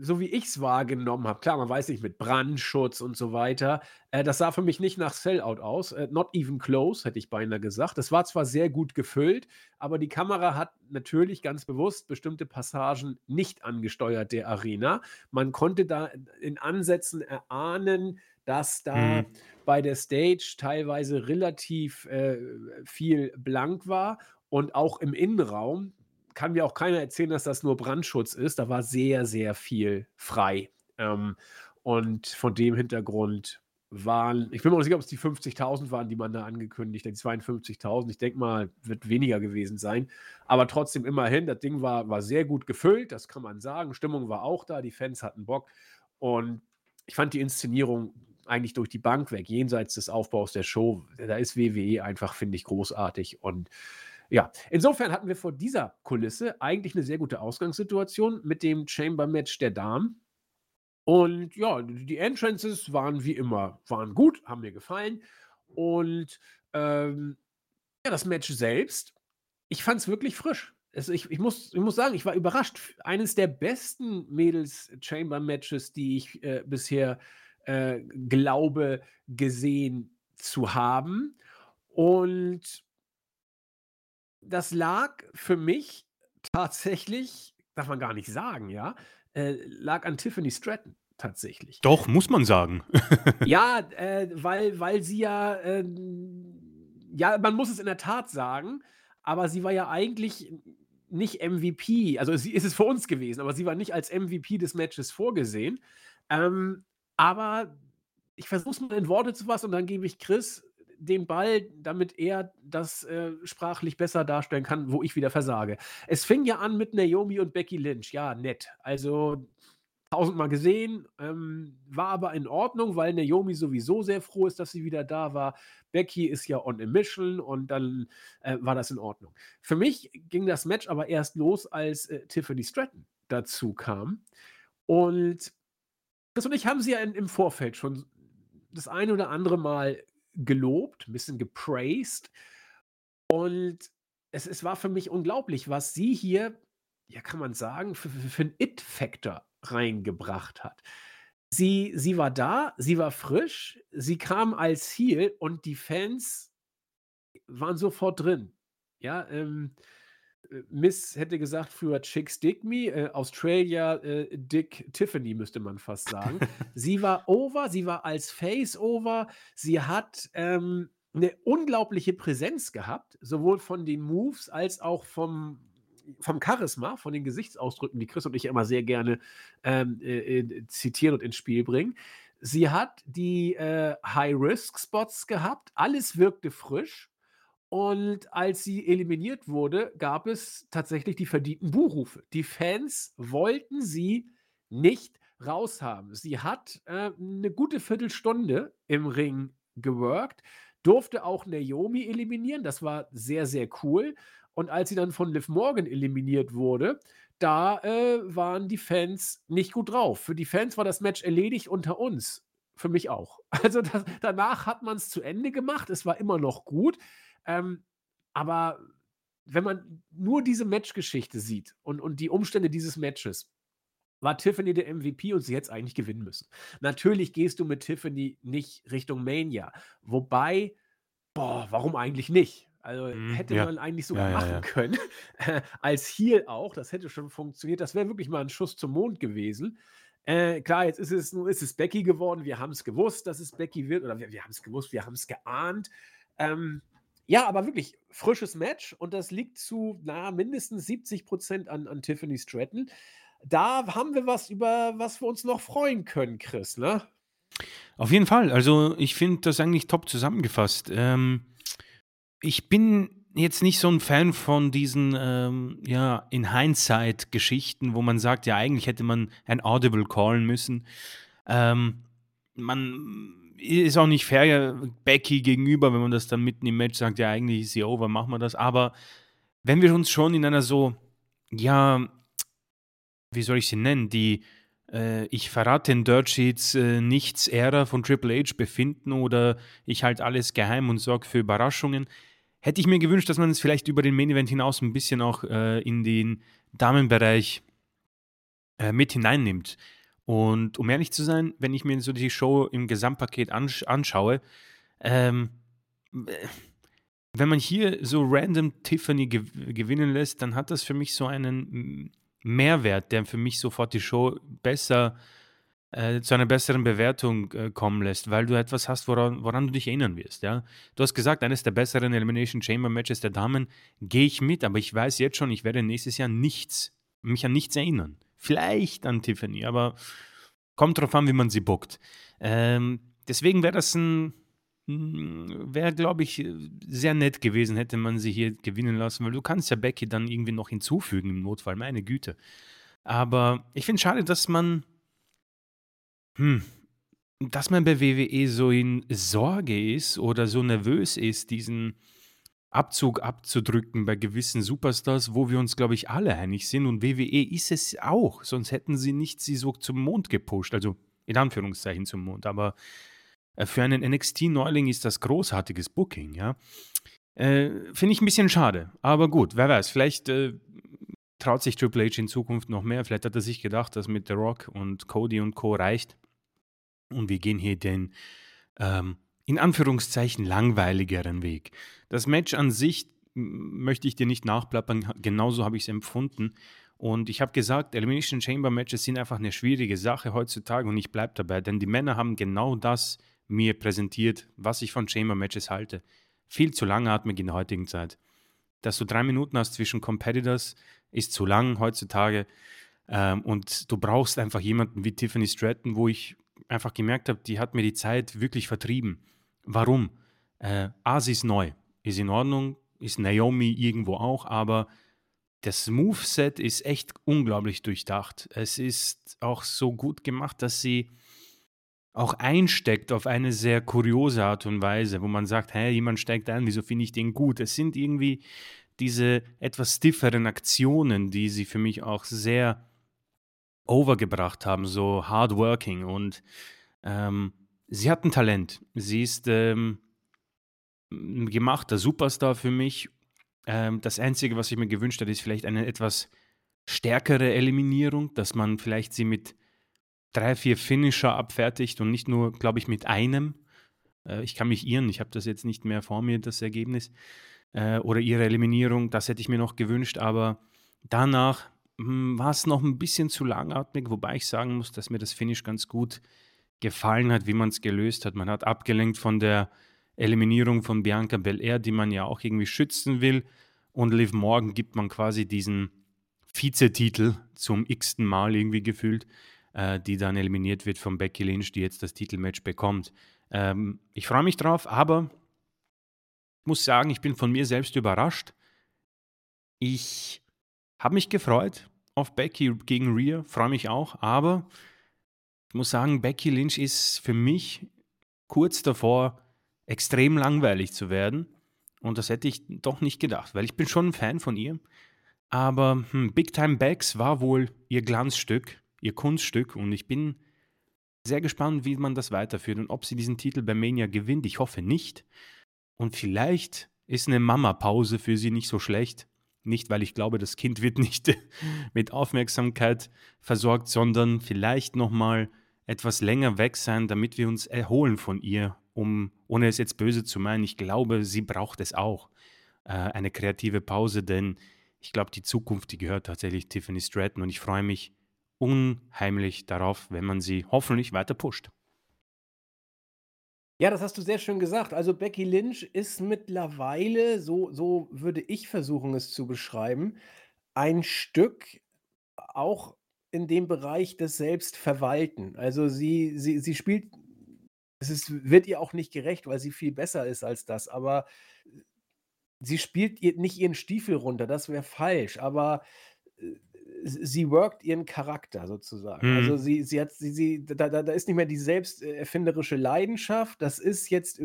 so wie ich es wahrgenommen habe, klar, man weiß nicht, mit Brandschutz und so weiter, äh, das sah für mich nicht nach Sellout aus. Äh, not even close, hätte ich beinahe gesagt. Das war zwar sehr gut gefüllt, aber die Kamera hat natürlich ganz bewusst bestimmte Passagen nicht angesteuert der Arena. Man konnte da in Ansätzen erahnen, dass da Hm. bei der Stage teilweise relativ äh, viel blank war und auch im Innenraum kann mir auch keiner erzählen, dass das nur Brandschutz ist. Da war sehr, sehr viel frei. Ähm, und von dem Hintergrund waren, ich bin mir nicht sicher, ob es die 50.000 waren, die man da angekündigt hat, die 52.000. Ich denke mal, wird weniger gewesen sein. Aber trotzdem immerhin, das Ding war, war sehr gut gefüllt, das kann man sagen. Stimmung war auch da, die Fans hatten Bock. Und ich fand die Inszenierung eigentlich durch die Bank weg, jenseits des Aufbaus der Show. Da ist WWE einfach, finde ich, großartig. Und ja, insofern hatten wir vor dieser Kulisse eigentlich eine sehr gute Ausgangssituation mit dem Chamber-Match der Damen. Und ja, die Entrances waren wie immer, waren gut, haben mir gefallen. Und ähm, ja, das Match selbst, ich fand es wirklich frisch. Also ich, ich, muss, ich muss sagen, ich war überrascht. Eines der besten Mädels-Chamber-Matches, die ich äh, bisher äh, glaube, gesehen zu haben. Und das lag für mich tatsächlich, darf man gar nicht sagen, ja, äh, lag an Tiffany Stratton tatsächlich. Doch, muss man sagen. Ja, äh, weil, weil sie ja, ähm, ja, man muss es in der Tat sagen, aber sie war ja eigentlich nicht MVP. Also sie ist es für uns gewesen, aber sie war nicht als MVP des Matches vorgesehen. Ähm, aber ich versuche es mal in Worte zu fassen und dann gebe ich Chris den Ball, damit er das äh, sprachlich besser darstellen kann, wo ich wieder versage. Es fing ja an mit Naomi und Becky Lynch. Ja, nett. Also tausendmal gesehen, ähm, war aber in Ordnung, weil Naomi sowieso sehr froh ist, dass sie wieder da war. Becky ist ja on a mission und dann äh, war das in Ordnung. Für mich ging das Match aber erst los, als äh, Tiffany Stratton dazu kam. Und Chris und ich haben sie ja in, im Vorfeld schon das eine oder andere Mal gelobt, ein bisschen gepraised. Und es, es war für mich unglaublich, was sie hier, ja, kann man sagen, für, für, für einen It-Factor reingebracht hat. Sie, sie war da, sie war frisch, sie kam als Heel und die Fans waren sofort drin. Ja, ähm, Miss hätte gesagt früher Chicks Dick Me, äh, Australia äh, Dick Tiffany müsste man fast sagen. Sie war over, sie war als Face over, sie hat, ähm, 'ne unglaubliche Präsenz gehabt, sowohl von den Moves als auch vom vom Charisma, von den Gesichtsausdrücken, die Chris und ich immer sehr gerne, ähm, äh, äh, zitieren und ins Spiel bringen. Sie hat die, äh, High-Risk-Spots gehabt, alles wirkte frisch und als sie eliminiert wurde, gab es tatsächlich die verdienten Buhrufe. Die Fans wollten sie nicht raushaben. Sie hat, äh, 'ne gute Viertelstunde im Ring geworkt, durfte auch Naomi eliminieren, das war sehr, sehr cool. Und als sie dann von Liv Morgan eliminiert wurde, da, äh, waren die Fans nicht gut drauf. Für die Fans war das Match erledigt unter uns. Für mich auch. Also, da danach hat man's zu Ende gemacht. Es war immer noch gut. Ähm, aber wenn man nur diese Matchgeschichte sieht und und die Umstände dieses Matches, war Tiffany der MVP und sie hätte es eigentlich gewinnen müssen. Natürlich gehst du mit Tiffany nicht Richtung Mania, wobei boah, warum eigentlich nicht? Also, Mhm, hätte ja. man eigentlich sogar Ja, machen ja. können, äh, als Heel auch, das hätte schon funktioniert. Das wäre wirklich mal 'n Schuss zum Mond gewesen. Äh, klar, jetzt ist es nun ist es Becky geworden. Wir haben's gewusst, dass es Becky wird oder wir wir haben's gewusst, wir haben's geahnt. Ähm, ja, aber wirklich frisches Match und das liegt zu, na mindestens 70 % an an Tiffany Stratton. Da haben wir was, über was wir uns noch freuen können, Chris, ne? Auf jeden Fall. Also, ich finde das eigentlich top zusammengefasst. Ähm, ich bin jetzt nicht so 'n Fan von diesen, ähm, ja, in Hindsight Geschichten, wo man sagt: „Ja, eigentlich hätte man ein Audible callen müssen.“ Ähm, man ist auch nicht fair Becky gegenüber, wenn man das dann mitten im Match sagt: „Ja, eigentlich ist sie over, machen wir das.“ Aber wenn wir uns schon in einer so, ja, wie soll ich sie nennen, die, äh, „Ich verrate in Dirt Sheets, äh, nichts“ Ära von Triple H befinden oder „Ich halte alles geheim und sorge für Überraschungen“, hätte ich mir gewünscht, dass man es vielleicht über den Main Event hinaus 'n bisschen auch, äh, in den Damenbereich äh, mit hineinnimmt. Und um ehrlich zu sein, wenn ich mir so die Show im Gesamtpaket ansch anschaue, ähm, äh, wenn man hier so random Tiffany gew gewinnen lässt, dann hat das für mich so einen Mehrwert, der für mich sofort die Show besser äh, zu einer besseren Bewertung, äh, kommen lässt, weil du etwas hast, woran woran du dich erinnern wirst, ja? Du hast gesagt, eines der besseren Elimination Chamber Matches der Damen, gehe ich mit, aber ich weiß jetzt schon, ich werde nächstes Jahr nichts mich an nichts erinnern. Vielleicht an Tiffany, aber kommt drauf an, wie man sie bookt. Ähm, deswegen wäre das 'n hm, wäre, glaube ich, sehr nett gewesen, hätte man sie hier gewinnen lassen, weil du kannst ja Becky dann irgendwie noch hinzufügen im Notfall, meine Güte. Aber ich finde schade, dass man hm, dass man bei WWE so in Sorge ist oder so nervös ist, diesen Abzug abzudrücken bei gewissen Superstars, wo wir uns, glaube ich, alle einig sind und WWE ist es auch, sonst hätten sie nicht sie so zum Mond gepusht, also in Anführungszeichen zum Mond. Aber, äh, für einen NXT-Neuling ist das großartiges Booking, ja? Äh, finde ich 'n bisschen schade, aber gut, wer weiß, vielleicht, äh, traut sich Triple H in Zukunft noch mehr. Vielleicht hat er sich gedacht, das mit The Rock und Cody und Co. reicht. Und wir gehen hier den, ähm, in Anführungszeichen langweiligeren Weg. Das Match an sich möchte ich dir nicht nachplappern, genauso habe ich's empfunden. Und ich habe gesagt, Elimination Chamber Matches sind einfach 'ne schwierige Sache heutzutage und ich bleibe dabei, denn die Männer haben genau das mir präsentiert, was ich von Chamber Matches halte. Viel zu langatmig in der heutigen Zeit. Dass du 3 Minuten hast zwischen Competitors, ist zu lang heutzutage. Ähm, und du brauchst einfach jemanden wie Tiffany Stratton, wo ich einfach gemerkt habe, die hat mir die Zeit wirklich vertrieben. Warum? Äh, A, sie ist neu. Ist in Ordnung, ist Naomi irgendwo auch, aber das Moveset ist echt unglaublich durchdacht. Es ist auch so gut gemacht, dass sie auch einsteckt auf eine sehr kuriose Art und Weise, wo man sagt: „Hä, jemand steigt ein, wieso finde ich den gut?“ Es sind irgendwie diese etwas stifferen Aktionen, die sie für mich auch sehr over gebracht haben, so hardworking und, ähm, sie hat 'n Talent. Sie ist, ähm, 'n gemachter Superstar für mich. Ähm, das Einzige, was ich mir gewünscht hätte, ist vielleicht eine etwas stärkere Eliminierung, dass man vielleicht sie mit 3, 4 Finisher abfertigt und nicht nur, glaube ich, mit einem. Äh, ich kann mich irren, ich habe das jetzt nicht mehr vor mir, das Ergebnis. äh, oder ihre Eliminierung. Das hätte ich mir noch gewünscht, aber danach hm, war es noch ein bisschen zu langatmig, wobei ich sagen muss, dass mir das Finish ganz gut gefallen hat, wie man es gelöst hat. Man hat abgelenkt von der Eliminierung von Bianca Belair, die man ja auch irgendwie schützen will. Und Liv Morgan gibt man quasi diesen Vizetitel zum x-ten Mal irgendwie gefühlt, äh, die dann eliminiert wird von Becky Lynch, die jetzt das Titelmatch bekommt. Ähm, ich freue mich drauf, aber muss sagen, ich bin von mir selbst überrascht. Ich habe mich gefreut auf Becky gegen Rhea, freue mich auch, aber ich muss sagen, Becky Lynch ist für mich kurz davor, extrem langweilig zu werden. Und das hätte ich doch nicht gedacht, weil ich bin schon ein Fan von ihr. Aber hm, Big Time Bags war wohl ihr Glanzstück, ihr Kunststück und ich bin sehr gespannt, wie man das weiterführt und ob sie diesen Titel bei Mania gewinnt. Ich hoffe nicht. Und vielleicht ist eine Mama-Pause für sie nicht so schlecht. Nicht, weil ich glaube, das Kind wird nicht mit Aufmerksamkeit versorgt, sondern vielleicht nochmal etwas länger weg sein, damit wir uns erholen von ihr, um, ohne es jetzt böse zu meinen, ich glaube, sie braucht es auch, äh, eine kreative Pause, denn ich glaube, die Zukunft, die gehört tatsächlich Tiffany Stratton und ich freue mich unheimlich darauf, wenn man sie hoffentlich weiter pusht. Ja, das hast du sehr schön gesagt. Also Becky Lynch ist mittlerweile, so, so würde ich versuchen es zu beschreiben, ein Stück auch in dem Bereich des Selbstverwalten. Also sie, sie, sie spielt, es ist, wird ihr auch nicht gerecht, weil sie viel besser ist als das, aber sie spielt ihr, nicht ihren Stiefel runter, das wäre falsch, aber äh, sie workt ihren Charakter sozusagen. Mhm. Also sie, sie hat, sie, sie, da, da, da ist nicht mehr die selbsterfinderische Leidenschaft, das ist jetzt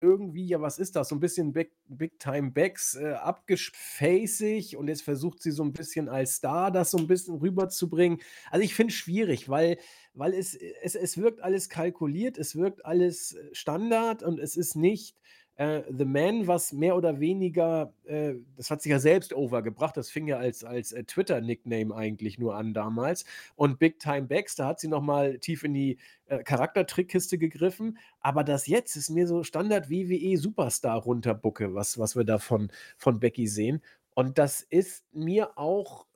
irgendwie, ja, was ist das? So ein bisschen Big, Big Time Backs, äh, abgefacig und jetzt versucht sie so ein bisschen als Star das so ein bisschen rüberzubringen. Also ich finde es schwierig, weil, weil es, es, es wirkt alles kalkuliert, es wirkt alles äh, Standard und es ist nicht äh, The Man, was mehr oder weniger, äh, das hat sich ja selbst overgebracht, das fing ja als, als äh, Twitter-Nickname eigentlich nur an damals. Und Big Time da hat sie nochmal tief in die äh, Charaktertrickkiste gegriffen. Aber das jetzt ist mir so Standard WWE Superstar runterbucke, was, was wir da von, von Becky sehen. Und das ist mir auch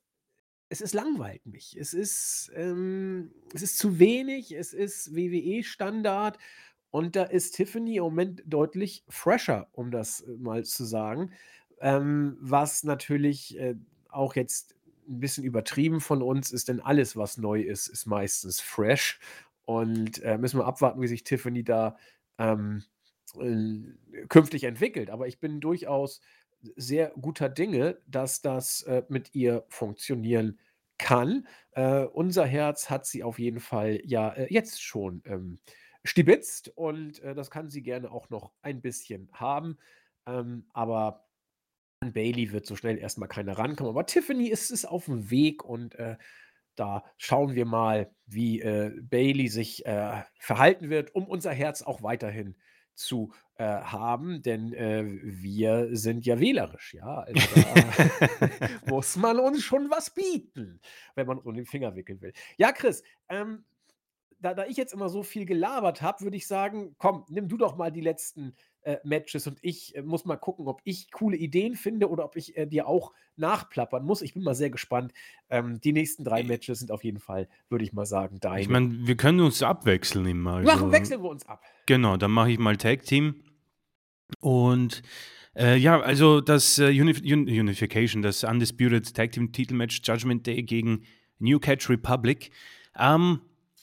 es ist langweilt mich. Es ist, ähm, es ist zu wenig, es ist WWE-Standard und da ist Tiffany im Moment deutlich fresher, um das äh, mal zu sagen. Ähm, was natürlich äh, auch jetzt ein bisschen übertrieben von uns ist, denn alles, was neu ist, ist meistens fresh. Und äh, müssen wir abwarten, wie sich Tiffany da ähm, äh, künftig entwickelt. Aber ich bin durchaus sehr guter Dinge, dass das äh, mit ihr funktionieren kann. Äh, unser Herz hat sie auf jeden Fall ja jetzt schon ähm, stibitzt und äh, das kann sie gerne auch noch ein bisschen haben. Ähm, aber an Bailey wird so schnell erstmal keiner rankommen. Aber Tiffany ist, ist auf dem Weg und äh, da schauen wir mal, wie äh, Bailey sich äh, verhalten wird, um unser Herz auch weiterhin zu äh, haben, denn äh, wir sind ja wählerisch, ja. Also da muss man uns schon was bieten, wenn man um den Finger wickeln will. Ja, Chris, ähm, da, da ich jetzt immer so viel gelabert habe, würde ich sagen, komm, nimm du doch mal die letzten äh, Matches und ich äh, muss mal gucken, ob ich coole Ideen finde oder ob ich äh, dir auch nachplappern muss. Ich bin mal sehr gespannt. Ähm, die nächsten drei Matches sind auf jeden Fall, würde ich mal sagen, deine. Ich meine, wir können uns abwechseln immer. Also. Machen, wechseln wir uns ab. Genau, dann mache ich mal Tag Team. Und äh, ja, also das äh, Unif Unification, das Undisputed Tag Team Titelmatch Judgment Day gegen New Catch Republic. Ähm,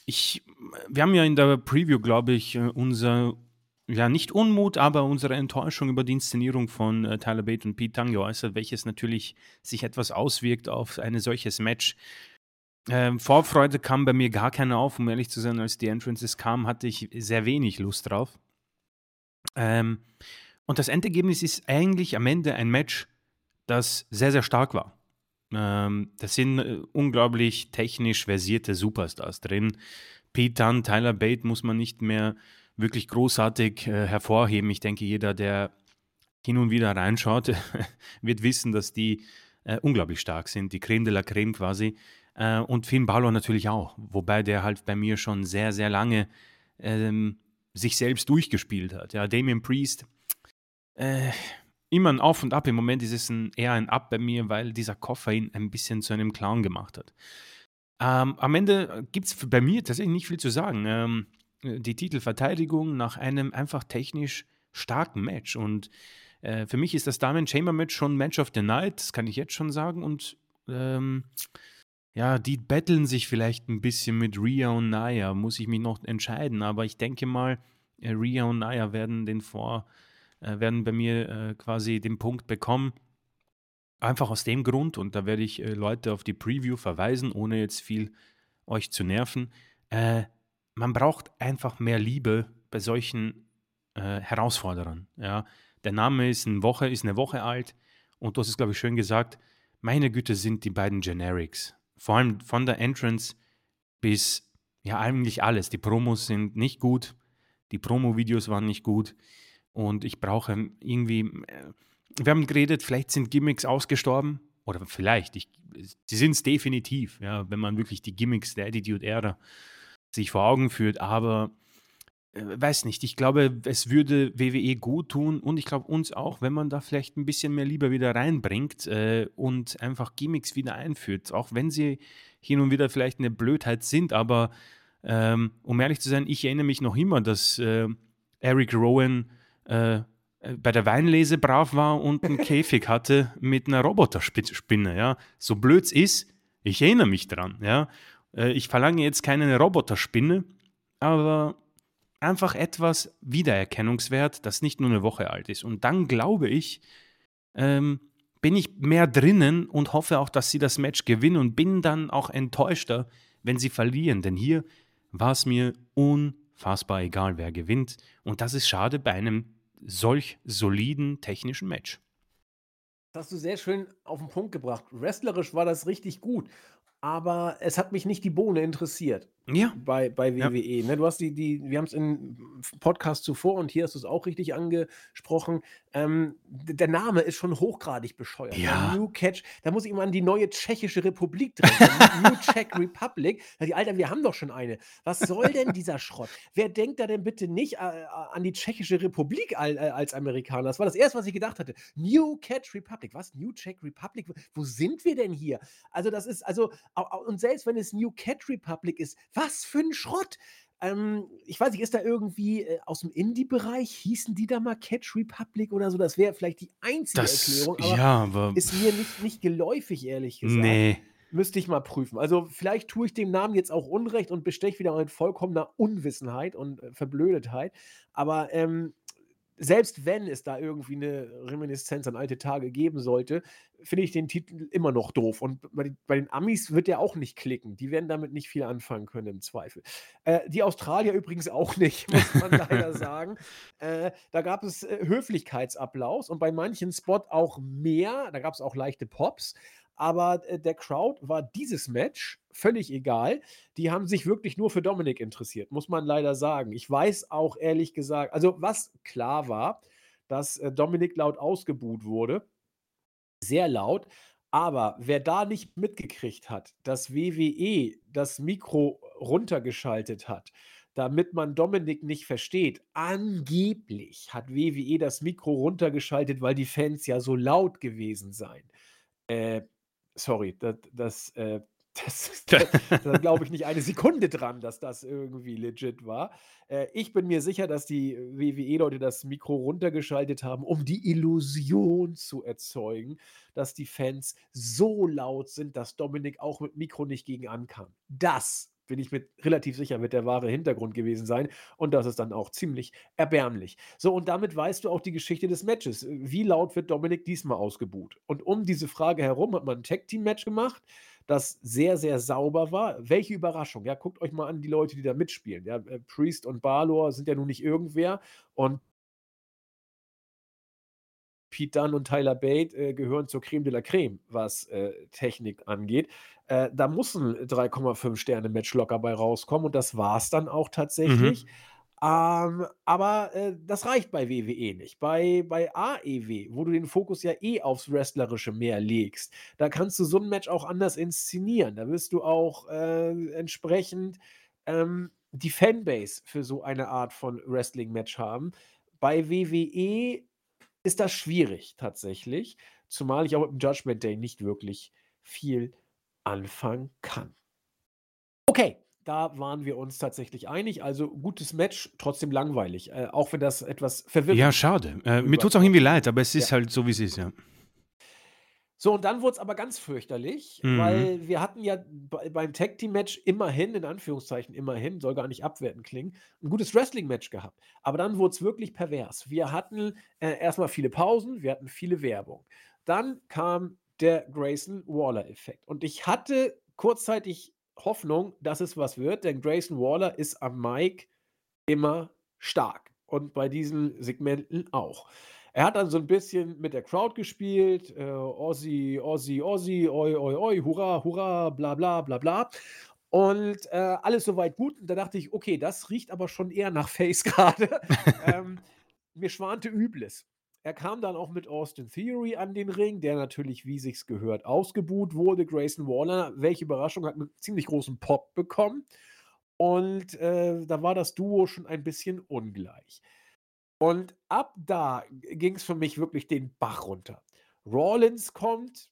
ich, wir haben ja in der Preview, glaube ich, äh, unser, ja, nicht Unmut, aber unsere Enttäuschung über die Inszenierung von äh, Tyler Bate und Pete Tang geäußert, welches natürlich sich etwas auswirkt auf ein solches Match. Ähm, Vorfreude kam bei mir gar keine auf, um ehrlich zu sein, als die Entrances kamen, hatte ich sehr wenig Lust drauf. Ähm, und das Endergebnis ist eigentlich am Ende ein Match, das sehr, sehr stark war. Ähm, das sind äh, unglaublich technisch versierte Superstars drin. Pete Dunne, Tyler Bate muss man nicht mehr wirklich großartig äh, hervorheben. Ich denke, jeder, der hin und wieder reinschaut, wird wissen, dass die äh, unglaublich stark sind. Die Creme de la Creme quasi. Äh, und Finn Balor natürlich auch. Wobei der halt bei mir schon sehr, sehr lange ähm, sich selbst durchgespielt hat. Ja, Damien Priest äh, immer ein Auf und Ab. Im Moment ist es ein, eher ein Ab bei mir, weil dieser Koffer ihn ein bisschen zu einem Clown gemacht hat. Ähm, am Ende gibt es bei mir tatsächlich nicht viel zu sagen. Ähm, die Titelverteidigung nach einem einfach technisch starken Match. Und äh, für mich ist das Diamond Chamber Match schon Match of the Night, das kann ich jetzt schon sagen. Und ähm, ja, die betteln sich vielleicht ein bisschen mit Rhea und Naya, muss ich mich noch entscheiden. Aber ich denke mal, äh, Rhea und Naya werden den vor, äh, werden bei mir äh, quasi den Punkt bekommen. Einfach aus dem Grund, und da werde ich äh, Leute auf die Preview verweisen, ohne jetzt viel euch zu nerven. Äh, man braucht einfach mehr Liebe bei solchen äh, Herausforderern. Ja. Der Name ist eine Woche, ist eine Woche alt und du hast es, glaube ich, schön gesagt. Meine Güte sind die beiden Generics. Vor allem von der Entrance bis ja eigentlich alles. Die Promos sind nicht gut, die Promo-Videos waren nicht gut und ich brauche irgendwie. Äh, wir haben geredet, vielleicht sind Gimmicks ausgestorben oder vielleicht, ich, sie sind es definitiv, ja, wenn man wirklich die Gimmicks der Attitude-Ära sich vor Augen führt, aber äh, weiß nicht, ich glaube, es würde WWE gut tun und ich glaube uns auch, wenn man da vielleicht ein bisschen mehr Liebe wieder reinbringt äh, und einfach Gimmicks wieder einführt, auch wenn sie hin und wieder vielleicht eine Blödheit sind, aber ähm, um ehrlich zu sein, ich erinnere mich noch immer, dass äh, Eric Rowan äh, bei der Weinlese brav war und einen Käfig hatte mit einer Roboterspinne, ja. So blöd es ist, ich erinnere mich dran, ja. Äh, ich verlange jetzt keine Roboterspinne, aber einfach etwas Wiedererkennungswert, das nicht nur eine Woche alt ist. Und dann glaube ich, ähm, bin ich mehr drinnen und hoffe auch, dass sie das Match gewinnen und bin dann auch enttäuschter, wenn sie verlieren. Denn hier war es mir unfassbar egal, wer gewinnt. Und das ist schade bei einem solch soliden technischen Match. Das hast du sehr schön auf den Punkt gebracht. Wrestlerisch war das richtig gut aber es hat mich nicht die Bohne interessiert. Ja. Bei, bei WWE. Ja. Ne? Du hast die, die, wir haben es im Podcast zuvor und hier hast du es auch richtig angesprochen. Ähm, der Name ist schon hochgradig bescheuert. Ne? Ja. New Catch, da muss ich immer an die neue Tschechische Republik denken. New Czech Republic. Die, Alter, wir haben doch schon eine. Was soll denn dieser Schrott? Wer denkt da denn bitte nicht äh, an die Tschechische Republik als, äh, als Amerikaner? Das war das erste, was ich gedacht hatte. New Catch Republic. Was? New Czech Republic? Wo sind wir denn hier? Also, das ist, also, und selbst wenn es New Cat Republic ist, was für ein Schrott! Ähm, ich weiß nicht, ist da irgendwie äh, aus dem Indie-Bereich, hießen die da mal Catch Republic oder so? Das wäre vielleicht die einzige das, Erklärung, aber, ja, aber ist mir nicht, nicht geläufig, ehrlich gesagt. Nee. Müsste ich mal prüfen. Also vielleicht tue ich dem Namen jetzt auch Unrecht und besteche wieder in vollkommener Unwissenheit und äh, Verblödetheit. Aber ähm, selbst wenn es da irgendwie eine Reminiszenz an alte Tage geben sollte, finde ich den Titel immer noch doof. Und bei, den Amis wird der auch nicht klicken. Die werden damit nicht viel anfangen können, im Zweifel. Äh, die Australier übrigens auch nicht, muss man leider sagen. Äh, da gab es äh, Höflichkeitsapplaus und bei manchen Spot auch mehr. Da gab es auch leichte Pops. Aber äh, der Crowd war dieses Match völlig egal. Die haben sich wirklich nur für Dominik interessiert, muss man leider sagen. Ich weiß auch ehrlich gesagt, also was klar war, dass äh, Dominik laut ausgebuht wurde. Sehr laut. Aber wer da nicht mitgekriegt hat, dass WWE das Mikro runtergeschaltet hat, damit man Dominik nicht versteht. Angeblich hat WWE das Mikro runtergeschaltet, weil die Fans ja so laut gewesen seien. Äh, sorry, das, das, äh, das, da glaube ich nicht eine Sekunde dran, dass das irgendwie legit war. Äh, ich bin mir sicher, dass die WWE-Leute das Mikro runtergeschaltet haben, um die Illusion zu erzeugen, dass die Fans so laut sind, dass Dominik auch mit Mikro nicht gegen ankam. Das bin ich mit relativ sicher, wird der wahre Hintergrund gewesen sein. Und das ist dann auch ziemlich erbärmlich. So, und damit weißt du auch die Geschichte des Matches. Wie laut wird Dominik diesmal ausgebuht? Und um diese Frage herum hat man ein Tag-Team-Match gemacht, das sehr, sehr sauber war. Welche Überraschung. Ja, guckt euch mal an die Leute, die da mitspielen. Ja, äh, Priest und Balor sind ja nun nicht irgendwer. Und Pete Dunne und Tyler Bate äh, gehören zur Creme de la Creme, was äh, Technik angeht. Äh, da muss ein 3,5 Sterne Match locker bei rauskommen und das war es dann auch tatsächlich. Mhm. Ähm, aber äh, das reicht bei WWE nicht. Bei, bei AEW, wo du den Fokus ja eh aufs Wrestlerische mehr legst, da kannst du so ein Match auch anders inszenieren. Da wirst du auch äh, entsprechend ähm, die Fanbase für so eine Art von Wrestling-Match haben. Bei WWE ist das schwierig tatsächlich, zumal ich auch dem Judgment Day nicht wirklich viel anfangen kann. Okay, da waren wir uns tatsächlich einig. Also gutes Match, trotzdem langweilig, äh, auch wenn das etwas verwirrend Ja, schade. Äh, mir tut es auch irgendwie leid, aber es ist Ja. halt so, wie es ist, ja. So, und dann wurde es aber ganz fürchterlich, Mhm. weil wir hatten ja bei beim Tag-Team-Match immerhin, in Anführungszeichen immerhin, soll gar nicht abwertend klingen, 'n gutes Wrestling-Match gehabt. Aber dann wurde es wirklich pervers. Wir hatten, äh, erst viele Pausen, wir hatten viele Werbung. Dann kam der Grayson-Waller-Effekt. Und ich hatte kurzzeitig Hoffnung, dass es was wird, denn Grayson Waller ist am Mic immer stark und bei diesen Segmenten auch. Er hat dann so 'n bisschen mit der Crowd gespielt, äh, Aussie, Aussie, Aussie, oi, oi, oi, hurra, hurra, bla, bla, bla, bla. Und, äh, alles so weit gut. Und da dachte ich: „Okay, das riecht aber schon eher nach Face grade.“ Ähm, mir schwante Übles. Er kam dann auch mit Austin Theory an den Ring, der natürlich, wie sich's gehört, ausgebuht wurde. Grayson Waller, welche Überraschung, hat 'n ziemlich großen Pop bekommen. Und, äh, da war das Duo schon ein bisschen ungleich. Und ab da g ging's für mich wirklich den Bach runter. Rollins kommt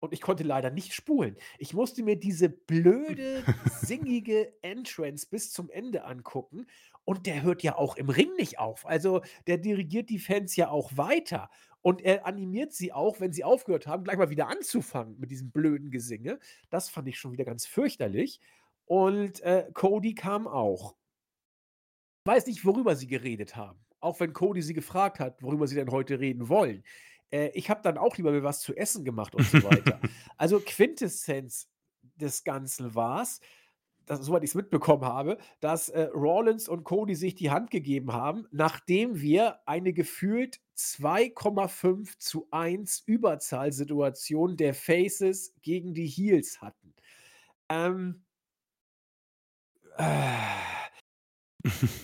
und ich konnte leider nicht spulen. Ich musste mir diese blöde, singige Entrance bis zum Ende angucken und der hört ja auch im Ring nicht auf. Also, der dirigiert die Fans ja auch weiter und er animiert sie auch, wenn sie aufgehört haben, gleich mal wieder anzufangen mit diesem blöden Gesinge. Das fand ich schon wieder ganz fürchterlich. Und, äh, Cody kam auch. Weiß nicht, worüber sie geredet haben, auch wenn Cody sie gefragt hat, worüber sie denn heute reden wollen. Äh, ich habe dann auch lieber mir was zu essen gemacht und so weiter. Also, Quintessenz des Ganzen war's, dass soweit ich's mitbekommen habe, dass, äh, Rollins und Cody sich die Hand gegeben haben, nachdem wir eine gefühlt 2,5:1 Überzahlsituation der Faces gegen die Heels hatten. Ähm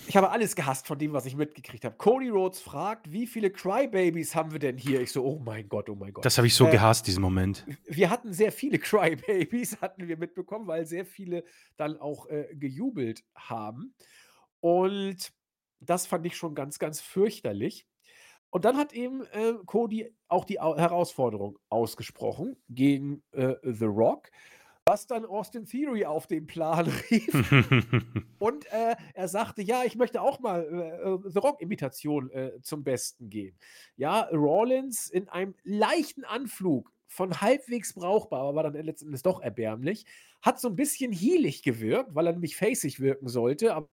ich habe alles gehasst von dem, was ich mitgekriegt habe. Cody Rhodes fragt: „Wie viele Crybabies haben wir denn hier?“ Ich so: „Oh mein Gott, oh mein Gott.“ Das habe ich so Äh, gehasst, diesen Moment. wir hatten sehr viele Crybabies, hatten wir mitbekommen, weil sehr viele dann auch, äh, gejubelt haben. Und das fand ich schon ganz, ganz fürchterlich. Und dann hat eben, äh, Cody auch die Au Herausforderung ausgesprochen gegen, äh, The Rock, was dann Austin Theory auf den Plan rief. Und, äh, er sagte: „Ja, ich möchte auch mal, äh, äh, The Rock-Imitation, äh, zum Besten geben.“ Ja, Rollins in einem leichten Anflug von halbwegs brauchbar, aber war dann letzten Endes doch erbärmlich, hat so 'n bisschen heelig gewirkt, weil er nämlich faceig wirken sollte, ab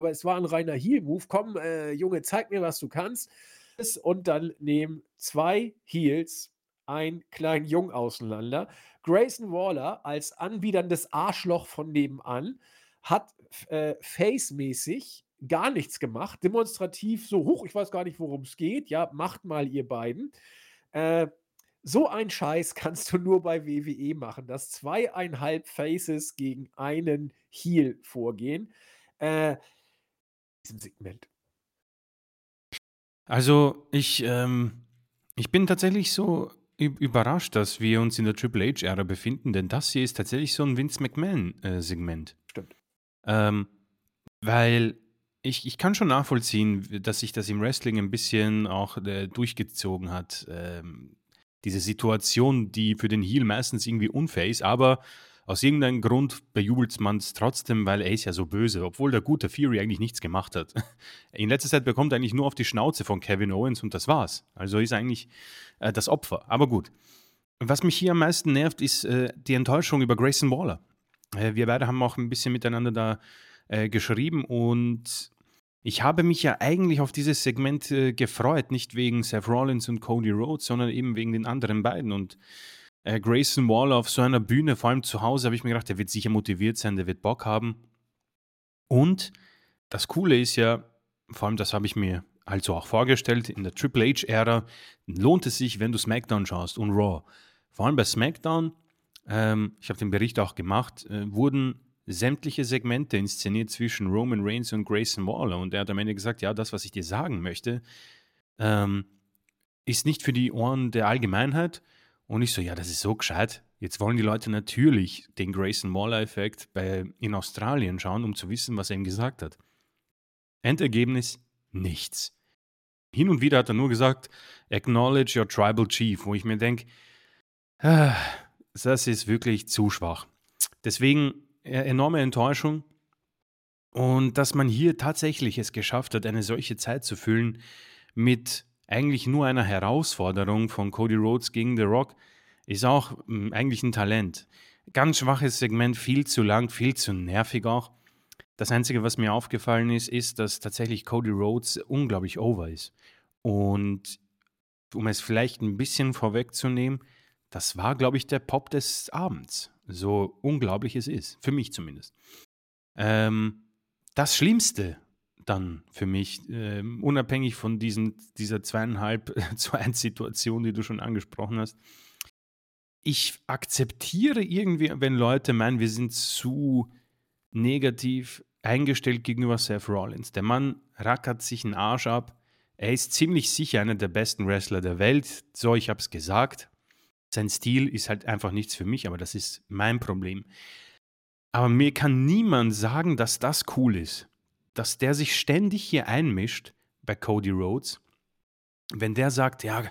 aber es war 'n reiner Heel-Move. „Komm, äh, Junge, zeig mir, was du kannst.“ Und dann nehmen 2 Heels einen kleinen Jungen auseinander. Grayson Waller als anbiederndes Arschloch von nebenan hat äh, face-mäßig gar nichts gemacht, demonstrativ so: „Huch, ich weiß gar nicht, worum's geht. Ja, macht mal, ihr beiden.“ Äh, so ein Scheiß kannst du nur bei WWE machen, dass 2,5 Faces gegen einen Heel vorgehen. Äh diesem Segment. Also, ich, ähm ich bin tatsächlich so überrascht, dass wir uns in der Triple H-Ära befinden, denn das hier ist tatsächlich so 'n Vince McMahon, äh, Segment. Stimmt. Ähm, weil ich ich kann schon nachvollziehen, dass sich das im Wrestling 'n bisschen auch, äh, durchgezogen hat, ähm, diese Situation, die für den Heel meistens irgendwie unfair ist, aber aus irgendeinem Grund bejubelt man's trotzdem, weil er ist ja so böse, obwohl der gute Theory eigentlich nichts gemacht hat. In letzter Zeit bekommt er eigentlich nur auf die Schnauze von Kevin Owens und das war's. Also, ist eigentlich, äh, das Opfer. Aber gut. Was mich hier am meisten nervt, ist, äh, die Enttäuschung über Grayson Waller. Äh, wir beide haben auch 'n bisschen miteinander da, äh, geschrieben und ich habe mich ja eigentlich auf dieses Segment, äh, gefreut, nicht wegen Seth Rollins und Cody Rhodes, sondern eben wegen den anderen beiden und, äh, Grayson Waller auf so einer Bühne, vor allem zu Hause, habe ich mir gedacht, der wird sicher motiviert sein, der wird Bock haben. Und das Coole ist ja, vor allem das habe ich mir halt so auch vorgestellt, in der Triple H-Ära lohnt es sich, wenn du SmackDown schaust und Raw. Vor allem bei SmackDown, ähm, ich habe den Bericht auch gemacht, äh, wurden sämtliche Segmente inszeniert zwischen Roman Reigns und Grayson Waller und er hat am Ende gesagt: „Ja, das, was ich dir sagen möchte, ähm, ist nicht für die Ohren der Allgemeinheit.“ Und ich so: „Ja, das ist so gescheit. Jetzt wollen die Leute natürlich den Grayson Waller-Effekt in Australien schauen, um zu wissen, was er ihm gesagt hat.“ Endergebnis: Nichts. hin und wieder hat er nur gesagt, acknowledge your tribal chief, wo ich mir denke, ah, das ist wirklich zu schwach. Deswegen äh, enorme Enttäuschung. Und dass man hier tatsächlich es geschafft hat, eine solche Zeit zu füllen mit eigentlich nur einer Herausforderung von Cody Rhodes gegen The Rock, ist auch hm, eigentlich ein Talent. Ganz schwaches Segment, viel zu lang, viel zu nervig auch. Das Einzige, was mir aufgefallen ist, ist, dass tatsächlich Cody Rhodes unglaublich over ist. Und um es vielleicht ein bisschen vorwegzunehmen, das war, glaube ich, der Pop des Abends. So unglaublich es ist. Für mich zumindest. Ähm, das Schlimmste dann für mich, äh, unabhängig von diesen, dieser zweieinhalb zu 1 Situation, die du schon angesprochen hast, ich akzeptiere irgendwie, wenn Leute meinen, wir sind zu negativ eingestellt gegenüber Seth Rollins. Der Mann rackert sich einen Arsch ab. Er ist ziemlich sicher einer der besten Wrestler der Welt. So, ich habe es gesagt. Sein Stil ist halt einfach nichts für mich, aber das ist mein Problem. Aber mir kann niemand sagen, dass das cool ist. Dass der sich ständig hier einmischt bei Cody Rhodes. Wenn der sagt, ja,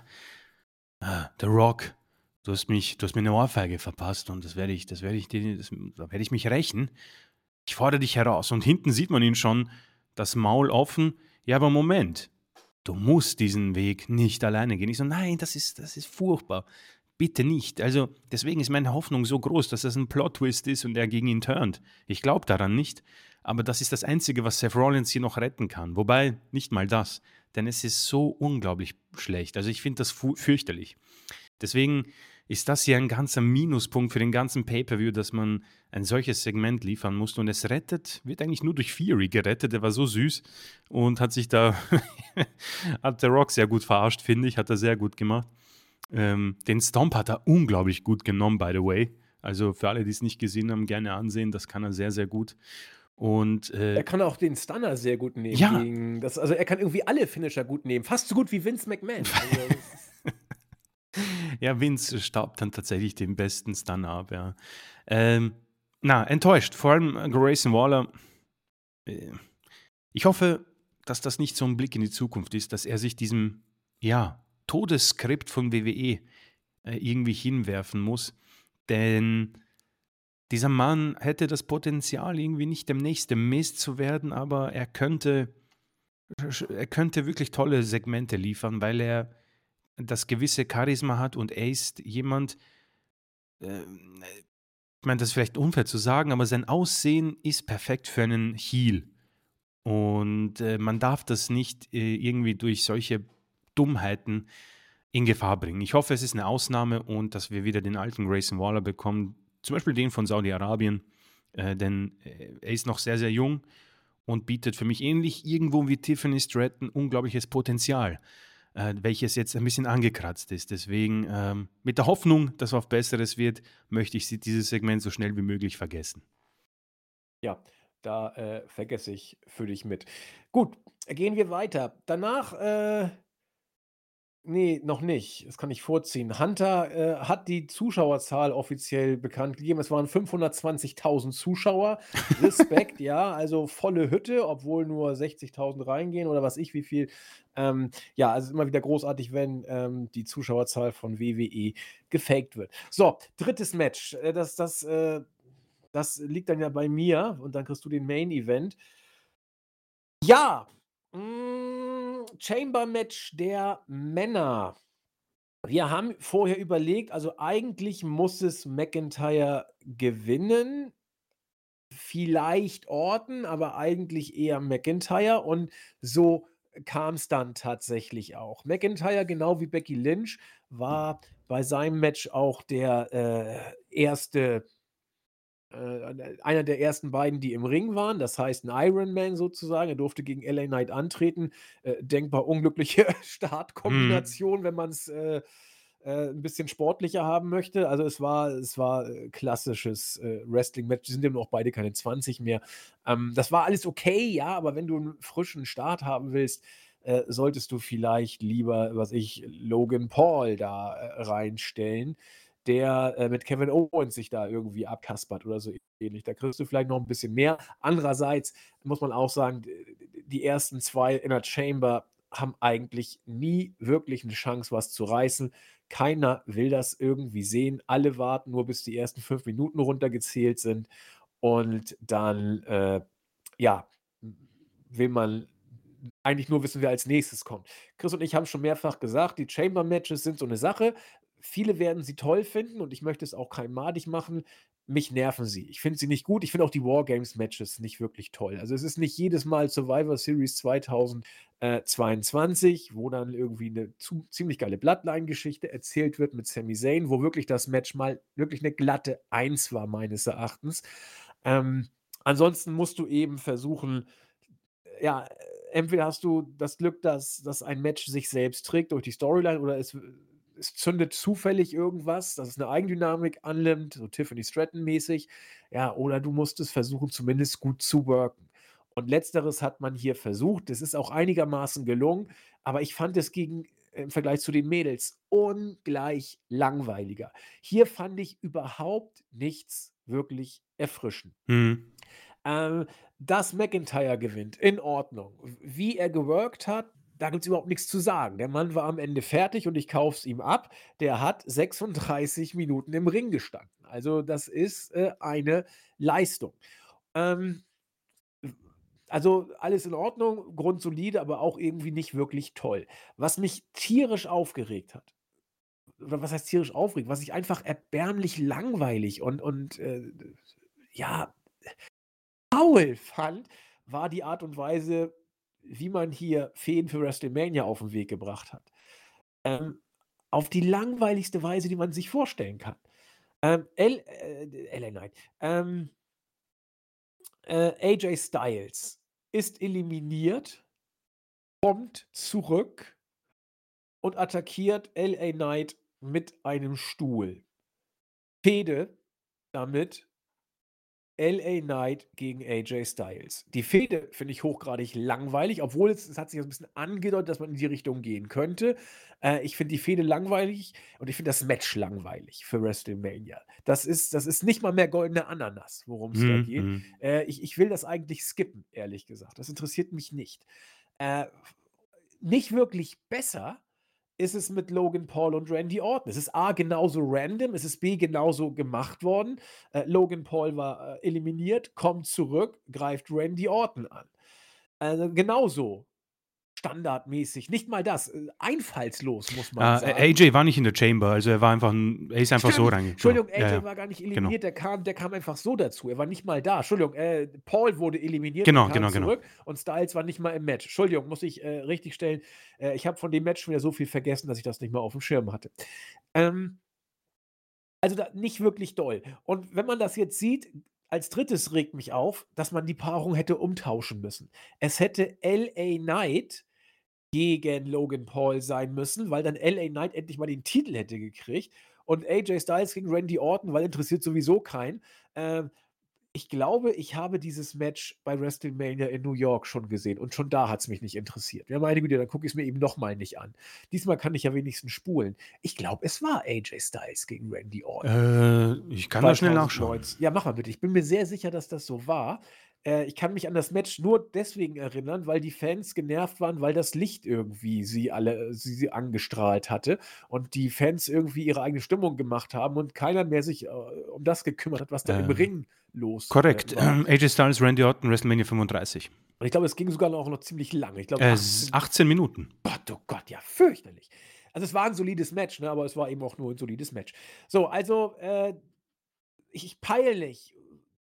uh, The Rock, du hast mich, du hast mir eine Ohrfeige verpasst und das werde ich, das werde ich dir, da werde ich mich rächen. Ich fordere dich heraus. Und hinten sieht man ihn schon, das Maul offen. Ja, aber Moment, du musst diesen Weg nicht alleine gehen. Ich so, nein, das ist, das ist furchtbar. Bitte nicht. Also deswegen ist meine Hoffnung so groß, dass das ein Plot-Twist ist und er gegen ihn turnt. Ich glaube daran nicht, aber das ist das Einzige, was Seth Rollins hier noch retten kann. Wobei, nicht mal das, denn es ist so unglaublich schlecht. Also ich finde das fürchterlich. Deswegen ist das hier ein ganzer Minuspunkt für den ganzen Pay-Per-View, dass man ein solches Segment liefern musste. Und es rettet, wird eigentlich nur durch Fury gerettet. Der war so süß und hat sich da, hat der Rock sehr gut verarscht, finde ich, hat er sehr gut gemacht. Ähm, den Stomp hat er unglaublich gut genommen, by the way. Also für alle, die es nicht gesehen haben, gerne ansehen. Das kann er sehr, sehr gut. Und, äh, er kann auch den Stunner sehr gut nehmen. Ja. Gegen das, also er kann irgendwie alle Finisher gut nehmen. Fast so gut wie Vince McMahon. Also, ja, Vince staubt dann tatsächlich den besten Stunner ab, ja. Ähm, na, enttäuscht. Vor allem Grayson Waller. Äh, ich hoffe, dass das nicht so ein Blick in die Zukunft ist, dass er sich diesem, ja, Todesskript von WWE äh, irgendwie hinwerfen muss. Denn dieser Mann hätte das Potenzial, irgendwie nicht der nächste Mist zu werden, aber er könnte, er könnte wirklich tolle Segmente liefern, weil er das gewisse Charisma hat und er ist jemand, äh, ich meine, das ist vielleicht unfair zu sagen, aber sein Aussehen ist perfekt für einen Heel. Und äh, man darf das nicht äh, irgendwie durch solche Dummheiten in Gefahr bringen. Ich hoffe, es ist eine Ausnahme und dass wir wieder den alten Grayson Waller bekommen, zum Beispiel den von Saudi-Arabien, äh, denn äh, er ist noch sehr, sehr jung und bietet für mich ähnlich irgendwo wie Tiffany Stratton unglaubliches Potenzial, äh, welches jetzt ein bisschen angekratzt ist. Deswegen ähm, mit der Hoffnung, dass auf Besseres wird, möchte ich dieses Segment so schnell wie möglich vergessen. Ja, da äh, vergesse ich für dich mit. Gut, gehen wir weiter. Danach Nee, noch nicht. Das kann ich vorziehen. Hunter, äh, hat die Zuschauerzahl offiziell bekannt gegeben. Es waren 520.000 Zuschauer. Respekt, ja, also volle Hütte, obwohl nur 60.000 reingehen oder was ich wie viel. Ähm, ja, also immer wieder großartig, wenn ähm, die Zuschauerzahl von WWE gefaked wird. So, drittes Match. Äh, das, das, äh, das liegt dann ja bei mir und dann kriegst du den Main Event. Ja, hm, Chamber-Match der Männer. Wir haben vorher überlegt, also eigentlich muss es McIntyre gewinnen. Vielleicht Orton, aber eigentlich eher McIntyre. Und so kam es dann tatsächlich auch. McIntyre, genau wie Becky Lynch, war bei seinem Match auch der äh, erste äh, einer der ersten beiden, die im Ring waren, das heißt ein Ironman sozusagen. Er durfte gegen LA Knight antreten. Äh, denkbar unglückliche Mhm. Startkombination, wenn man es äh, äh, ein bisschen sportlicher haben möchte. Also es war, es war äh, klassisches äh, Wrestling-Match. Die sind eben auch beide keine 20 mehr. Ähm, das war alles okay, ja, aber wenn du einen frischen Start haben willst, solltest du vielleicht lieber, was ich, Logan Paul da reinstellen der äh, mit Kevin Owens sich da irgendwie abkaspert oder so ähnlich. Da kriegst du vielleicht noch ein bisschen mehr. Andererseits muss man auch sagen, die ersten zwei Inner Chamber haben eigentlich nie wirklich eine Chance, was zu reißen. Keiner will das irgendwie sehen. Alle warten nur, bis die ersten fünf Minuten runtergezählt sind. Und dann, äh, ja, will man eigentlich nur wissen, wer als nächstes kommt. Chris und ich haben schon mehrfach gesagt, die Chamber-Matches sind so eine Sache. Viele werden sie toll finden und ich möchte es auch kein madig machen. Mich nerven sie. Ich finde sie nicht gut. Ich finde auch die Wargames-Matches nicht wirklich toll. Also es ist nicht jedes Mal Survivor Series 2022, wo dann irgendwie eine zu, ziemlich geile Bloodline-Geschichte erzählt wird mit Sami Zayn, wo wirklich das Match mal wirklich eine glatte Eins war, meines Erachtens. Ähm, ansonsten musst du eben versuchen, ja, entweder hast du das Glück, dass, dass ein Match sich selbst trägt durch die Storyline oder es, es zündet zufällig irgendwas, dass es eine Eigendynamik annimmt, so Tiffany Stratton mäßig. Ja, oder du musst es versuchen, zumindest gut zu worken. Und letzteres hat man hier versucht. Das ist auch einigermaßen gelungen, aber ich fand es gegen im Vergleich zu den Mädels ungleich langweiliger. Hier fand ich überhaupt nichts wirklich erfrischend. Mhm. Ähm, dass McIntyre gewinnt, in Ordnung. Wie er geworkt hat, da gibt es überhaupt nichts zu sagen. Der Mann war am Ende fertig und ich kaufe es ihm ab. Der hat 36 Minuten im Ring gestanden. Also das ist äh, eine Leistung. Ähm, also alles in Ordnung, grundsolide, aber auch irgendwie nicht wirklich toll. Was mich tierisch aufgeregt hat, oder was heißt tierisch aufregt, was ich einfach erbärmlich langweilig und, und äh, ja, faul fand, war die Art und Weise, wie man hier Feen für WrestleMania auf den Weg gebracht hat. Ähm, auf die langweiligste Weise, die man sich vorstellen kann. Ähm, L, äh, Knight. Ähm, äh, AJ Styles ist eliminiert, kommt zurück und attackiert LA Knight mit einem Stuhl. Fede damit LA Knight gegen AJ Styles. Die Fehde finde ich hochgradig langweilig, obwohl es, es hat sich ein bisschen angedeutet, dass man in die Richtung gehen könnte. Äh, ich finde die Fehde langweilig und ich finde das Match langweilig für WrestleMania. Das ist, das ist nicht mal mehr goldene Ananas, worum es da Mhm. geht. mhm. Äh, ich, ich will das eigentlich skippen, ehrlich gesagt. Das interessiert mich nicht. Äh, nicht wirklich besser ist es mit Logan Paul und Randy Orton. Es ist A genauso random, es ist B genauso gemacht worden. Äh, Logan Paul war äh, eliminiert, kommt zurück, greift Randy Orton an. Also genauso standardmäßig. Nicht mal das, äh, einfallslos muss man Ah, sagen. AJ war nicht in der Chamber, also er war einfach, ein, er ist einfach so Stimmt. reingekommen. Entschuldigung, AJ Ja, ja. war gar nicht Genau. eliminiert, der, kam, der kam einfach so dazu. Er war nicht mal da. Entschuldigung, äh, Paul wurde eliminiert Genau, und kam genau, genau. zurück und Styles war nicht mal im Match. Entschuldigung, muss ich äh, richtig stellen. Äh, ich habe von dem Match schon wieder so viel vergessen, dass ich das nicht mal auf dem Schirm hatte. Ähm, also da, nicht wirklich doll. Und wenn man das jetzt sieht, als drittes regt mich auf, dass man die Paarung hätte umtauschen müssen. Es hätte LA Knight gegen Logan Paul sein müssen, weil dann LA Knight endlich mal den Titel hätte gekriegt. Und AJ Styles gegen Randy Orton, weil interessiert sowieso keinen. Ähm, ich glaube, ich habe dieses Match bei WrestleMania in New York schon gesehen und schon da hat es mich nicht interessiert. Ja, meine Güte, dann gucke ich es mir eben nochmal nicht an. Diesmal kann ich ja wenigstens spulen. Ich glaube, es war AJ Styles gegen Randy Orton. Äh, ich kann da schnell nachschauen. 2019. Ja, mach mal bitte. Ich bin mir sehr sicher, dass das so war. Äh, ich kann mich an das Match nur deswegen erinnern, weil die Fans genervt waren, weil das Licht irgendwie sie alle sie, sie angestrahlt hatte und die Fans irgendwie ihre eigene Stimmung gemacht haben und keiner mehr sich äh, um das gekümmert hat, was da im Äh, Ring los Korrekt. Äh, war. AJ Styles, Randy Orton, WrestleMania 35. Und ich glaube, es ging sogar noch, noch ziemlich lange. Ich glaube, Äh, 18 18 Minuten. Gott, oh Gott, ja, fürchterlich. Also es war ein solides Match, ne, aber es war eben auch nur ein solides Match. So, also äh, ich, ich peinlich.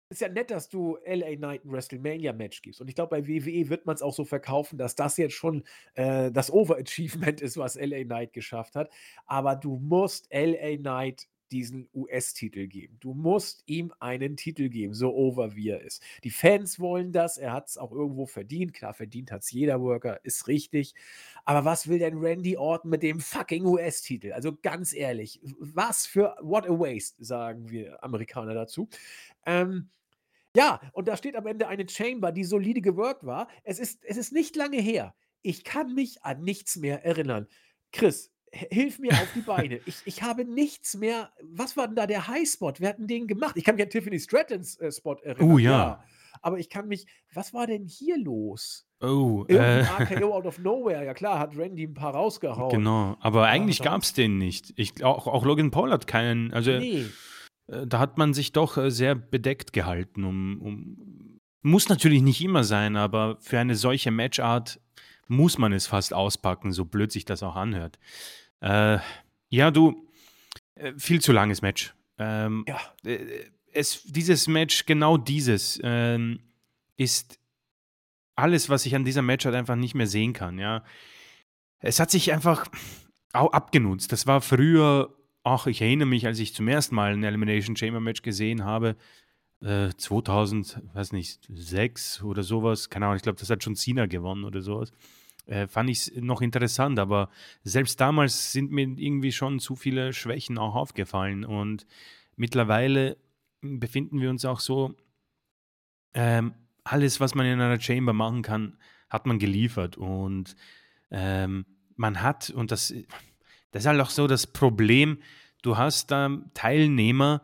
Ist ja nett, dass du LA Knight ein WrestleMania-Match gibst. Und ich glaube, bei WWE wird man es auch so verkaufen, dass das jetzt schon äh, das Overachievement ist, was LA Knight geschafft hat. Aber du musst LA Knight diesen US-Titel geben. Du musst ihm einen Titel geben, so over wie er ist. Die Fans wollen das, er hat es auch irgendwo verdient. Klar, verdient hat es jeder Worker, ist richtig. Aber was will denn Randy Orton mit dem fucking US-Titel? Also ganz ehrlich, was für what a waste, sagen wir Amerikaner dazu. Ähm, ja, und da steht am Ende eine Chamber, die solide geworkt war. Es ist, es ist nicht lange her. Ich kann mich an nichts mehr erinnern. Chris, hilf mir auf die Beine. Ich, ich habe nichts mehr. Was war denn da der Highspot? Wir hatten den gemacht. Ich kann mich an Tiffany Strattons äh, Spot erinnern. Oh ja. aber ich kann mich was war denn hier los? Oh, Irgend äh, RKO out of nowhere. Ja klar, hat Randy 'n paar rausgehauen. genau. Aber Aber eigentlich gab's sonst den nicht. Ich auch auch Logan Paul hat keinen also, Ne. äh, da hat man sich doch, äh, sehr bedeckt gehalten, um um muss natürlich nicht immer sein, aber für eine solche Matchart muss man es fast auspacken, so blöd sich das auch anhört. Äh, ja, du, äh, viel zu langes Match. Ähm, Ja. äh, es dieses Match, genau dieses, ähm, ist alles, was ich an dieser Matchart einfach nicht mehr sehen kann, ja. Es hat sich einfach abgenutzt. Das war früher ach, ich erinnere mich, als ich zum ersten Mal 'n Elimination Chamber Match gesehen habe, äh, 2000, weiß nicht, 6 oder so was. Keine Ahnung, ich glaube, das hat schon Cena gewonnen oder so was. Äh, fand ich's noch interessant, aber selbst damals sind mir irgendwie schon zu viele Schwächen auch aufgefallen und mittlerweile befinden wir uns auch so ähm, alles, was man in einer Chamber machen kann, hat man geliefert und, ähm, man hat und das das ist halt auch so das Problem, du hast da Teilnehmer,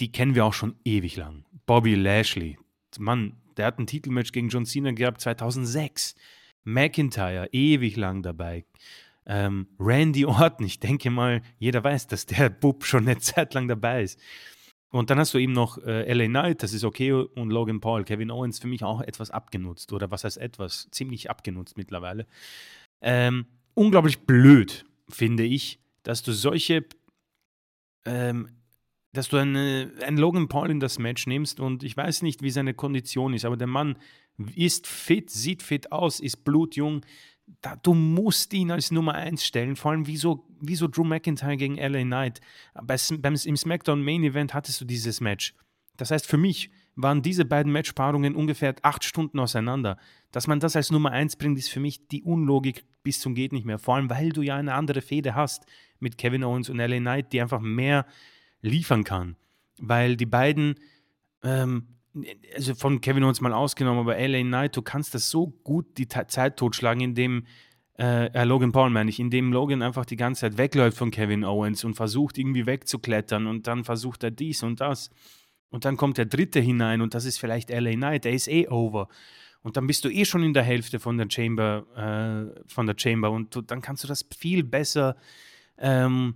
die kennen wir auch schon ewig lang. Bobby Lashley, Mann, der hat 'n Titelmatch gegen John Cena gehabt 2006. McIntyre, ewig lang dabei. Ähm, Randy Orton, ich denke mal, jeder weiß, dass der Bub schon 'ne Zeit lang dabei ist. Und dann hast du eben noch, äh, LA Knight, das ist okay, und Logan Paul. Kevin Owens für mich auch etwas abgenutzt oder was heißt etwas? Ziemlich abgenutzt mittlerweile. Ähm, unglaublich blöd, finde ich, dass du solche ähm, dass du eine einen Logan Paul in das Match nimmst und ich weiß nicht, wie seine Kondition ist, aber der Mann ist fit, sieht fit aus, ist blutjung. Da du musst ihn als Nummer 1 stellen, vor allem wie so wie so Drew McIntyre gegen LA Knight. Bei beim im SmackDown Main Event hattest du dieses Match. Das heißt, für mich waren diese beiden Matchpaarungen ungefähr 8 Stunden auseinander. Dass man das als Nummer 1 bringt, ist für mich die Unlogik bis zum geht nicht mehr. Vor allem, weil du ja eine andere Fehde hast mit Kevin Owens und LA Knight, die einfach mehr liefern kann. Weil die beiden, ähm, also von Kevin Owens mal ausgenommen, aber LA Knight, du kannst das so gut die Ta Zeit totschlagen, indem äh, äh, Logan Paul meine ich, indem Logan einfach die ganze Zeit wegläuft von Kevin Owens und versucht irgendwie wegzuklettern und dann versucht er dies und das. Und dann kommt der Dritte hinein und das ist vielleicht LA Knight, der ist eh over. Und dann bist du eh schon in der Hälfte von der Chamber, äh, von der Chamber und du, dann kannst du das viel besser ähm,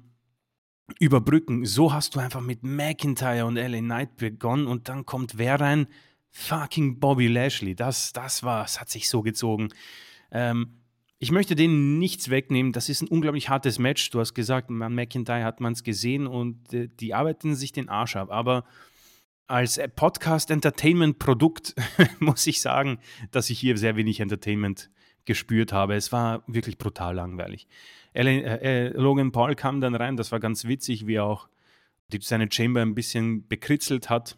überbrücken. So hast du einfach mit McIntyre und LA Knight begonnen und dann kommt wer rein? Fucking Bobby Lashley. Das, das war, es hat sich so gezogen. Ähm, ich möchte denen nichts wegnehmen. Das ist ein unglaublich hartes Match. Du hast gesagt, an McIntyre hat man es gesehen und äh, die arbeiten sich den Arsch ab. Aber als Podcast-Entertainment-Produkt muss ich sagen, dass ich hier sehr wenig Entertainment gespürt habe. Es war wirklich brutal langweilig. Ellen, äh, äh, Logan Paul kam dann rein, das war ganz witzig, wie er auch die, seine Chamber ein bisschen bekritzelt hat.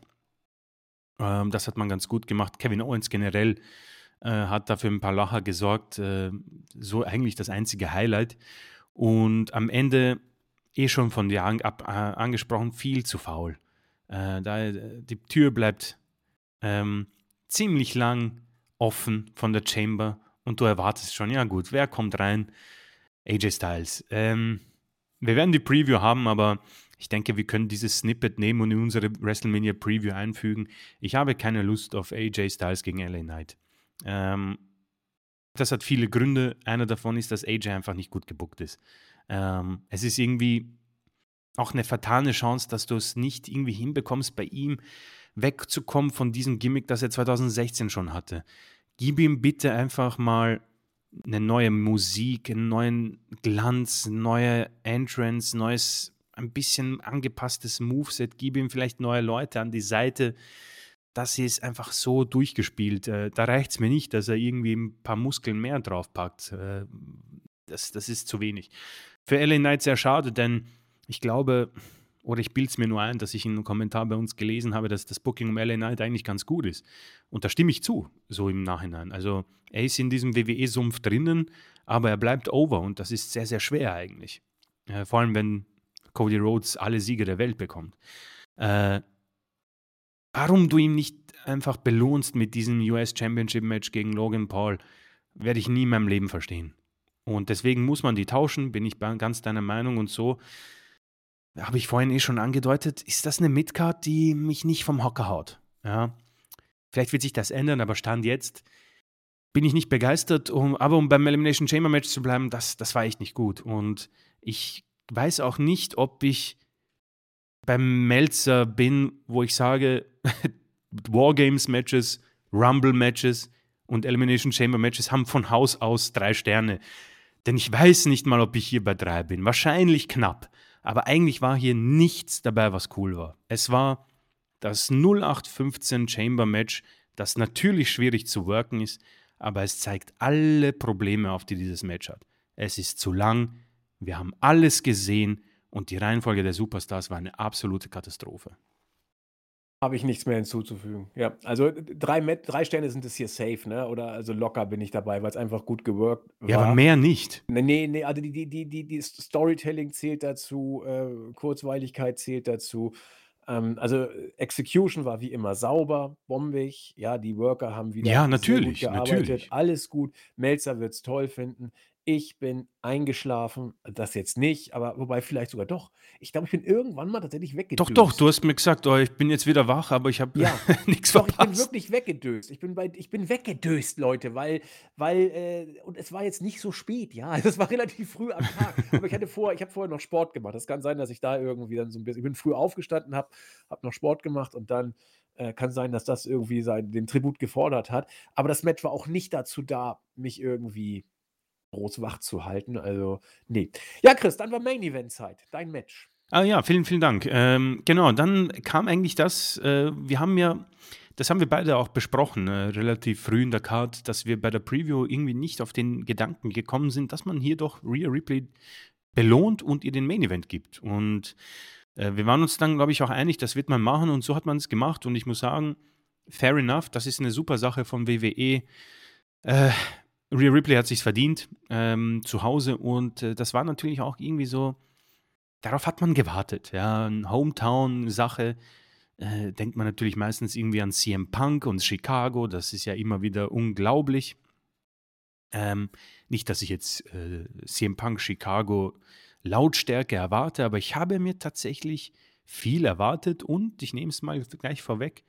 Ähm, das hat man ganz gut gemacht. Kevin Owens generell äh, hat dafür ein paar Lacher gesorgt. Äh, so eigentlich das einzige Highlight. Und am Ende, eh schon von dir an, ab, äh, angesprochen, viel zu faul. Äh, da, die Tür bleibt ähm, ziemlich lang offen von der Chamber und du erwartest schon, ja gut, wer kommt rein? AJ Styles. Ähm, wir werden die Preview haben, aber ich denke, wir können dieses Snippet nehmen und in unsere WrestleMania Preview einfügen. Ich habe keine Lust auf AJ Styles gegen LA Knight. Ähm, das hat viele Gründe. Einer davon ist, dass AJ einfach nicht gut gebuckt ist. Ähm, es ist irgendwie auch eine vertane Chance, dass du es nicht irgendwie hinbekommst, bei ihm wegzukommen von diesem Gimmick, das er 2016 schon hatte. Gib ihm bitte einfach mal eine neue Musik, einen neuen Glanz, neue Entrance, neues, ein bisschen angepasstes Moveset, gib ihm vielleicht neue Leute an die Seite. Das ist einfach so durchgespielt. Äh, da reicht es mir nicht, dass er irgendwie ein paar Muskeln mehr draufpackt. Äh, das, das ist zu wenig. Für LA Knight sehr schade, denn ich glaube, oder ich bilde es mir nur ein, dass ich in einem Kommentar bei uns gelesen habe, dass das Booking um LA Knight eigentlich ganz gut ist. Und da stimme ich zu, so im Nachhinein. Also er ist in diesem WWE-Sumpf drinnen, aber er bleibt over und das ist sehr, sehr schwer eigentlich. Äh, vor allem, wenn Cody Rhodes alle Siege der Welt bekommt. Äh, warum du ihn nicht einfach belohnst mit diesem US Championship Match gegen Logan Paul, werde ich nie in meinem Leben verstehen. Und deswegen muss man die tauschen, bin ich ganz deiner Meinung und so habe ich vorhin eh schon angedeutet, ist das eine Midcard, die mich nicht vom Hocker haut. Ja. Vielleicht wird sich das ändern, aber Stand jetzt bin ich nicht begeistert. Um, aber um beim Elimination Chamber Match zu bleiben, das, das war echt nicht gut. Und ich weiß auch nicht, ob ich beim Melzer bin, wo ich sage, Wargames-Matches, Rumble-Matches und Elimination Chamber-Matches haben von Haus aus drei Sterne. Denn ich weiß nicht mal, ob ich hier bei drei bin. Wahrscheinlich knapp. Aber eigentlich war hier nichts dabei, was cool war. Es war das 0815 Chamber Match, das natürlich schwierig zu worken ist, aber es zeigt alle Probleme auf, die dieses Match hat. Es ist zu lang, wir haben alles gesehen und die Reihenfolge der Superstars war eine absolute Katastrophe. Habe ich nichts mehr hinzuzufügen. Ja, also drei, drei Sterne sind es hier safe, ne? Oder also locker bin ich dabei, weil es einfach gut geworkt war. Ja, aber mehr nicht. Nee, nee, nee also die, die, die, die, die Storytelling zählt dazu, äh, Kurzweiligkeit zählt dazu. Ähm, also Execution war wie immer sauber, bombig. Ja, die Worker haben wieder Ja, sehr gut natürlich, gearbeitet. natürlich. Alles gut. Melzer wird es toll finden. Ich bin eingeschlafen, das jetzt nicht, aber wobei vielleicht sogar doch. Ich glaube, ich bin irgendwann mal tatsächlich Doch, doch, du weggedöst. hast mir gesagt, oh, ich bin jetzt wieder wach, aber ich habe Ja, nichts doch, ich bin verpasst. wirklich weggedöst. Ich bin bei, ich bin weggedöst, Leute, weil, weil, äh, und es war jetzt nicht so spät, ja. Es war relativ früh am Tag. Aber ich hatte vor, ich habe vorher noch Sport gemacht. Das kann sein, dass ich da irgendwie dann so ein bisschen, ich bin früh aufgestanden, habe, habe noch Sport gemacht und dann äh, kann sein, dass das irgendwie sein, den Tribut gefordert hat. Aber das Match war auch nicht dazu da, mich irgendwie groß wach zu halten. Also, nee. Ja, Chris, dann war Main Event Zeit. Dein Match. Ah ja, vielen, vielen Dank. Ähm, genau, dann kam eigentlich das, äh, wir haben ja, das haben wir beide auch besprochen, äh, relativ früh in der Card, dass wir bei der Preview irgendwie nicht auf den Gedanken gekommen sind, dass man hier doch Rhea Ripley belohnt und ihr den Main Event gibt. Und äh, wir waren uns dann, glaube ich, auch einig, das wird man machen und so hat man es gemacht. Und ich muss sagen, fair enough, das ist eine super Sache von WWE. Äh, Rhea Ripley hat sich verdient ähm, zu Hause und äh, das war natürlich auch irgendwie so, darauf hat man gewartet. Ja, Hometown-Sache. Äh, denkt man natürlich meistens irgendwie an CM Punk und Chicago. Das ist ja immer wieder unglaublich. Ähm, nicht, dass ich jetzt äh, CM Punk Chicago Lautstärke erwarte, aber ich habe mir tatsächlich viel erwartet und ich nehme es mal gleich vorweg.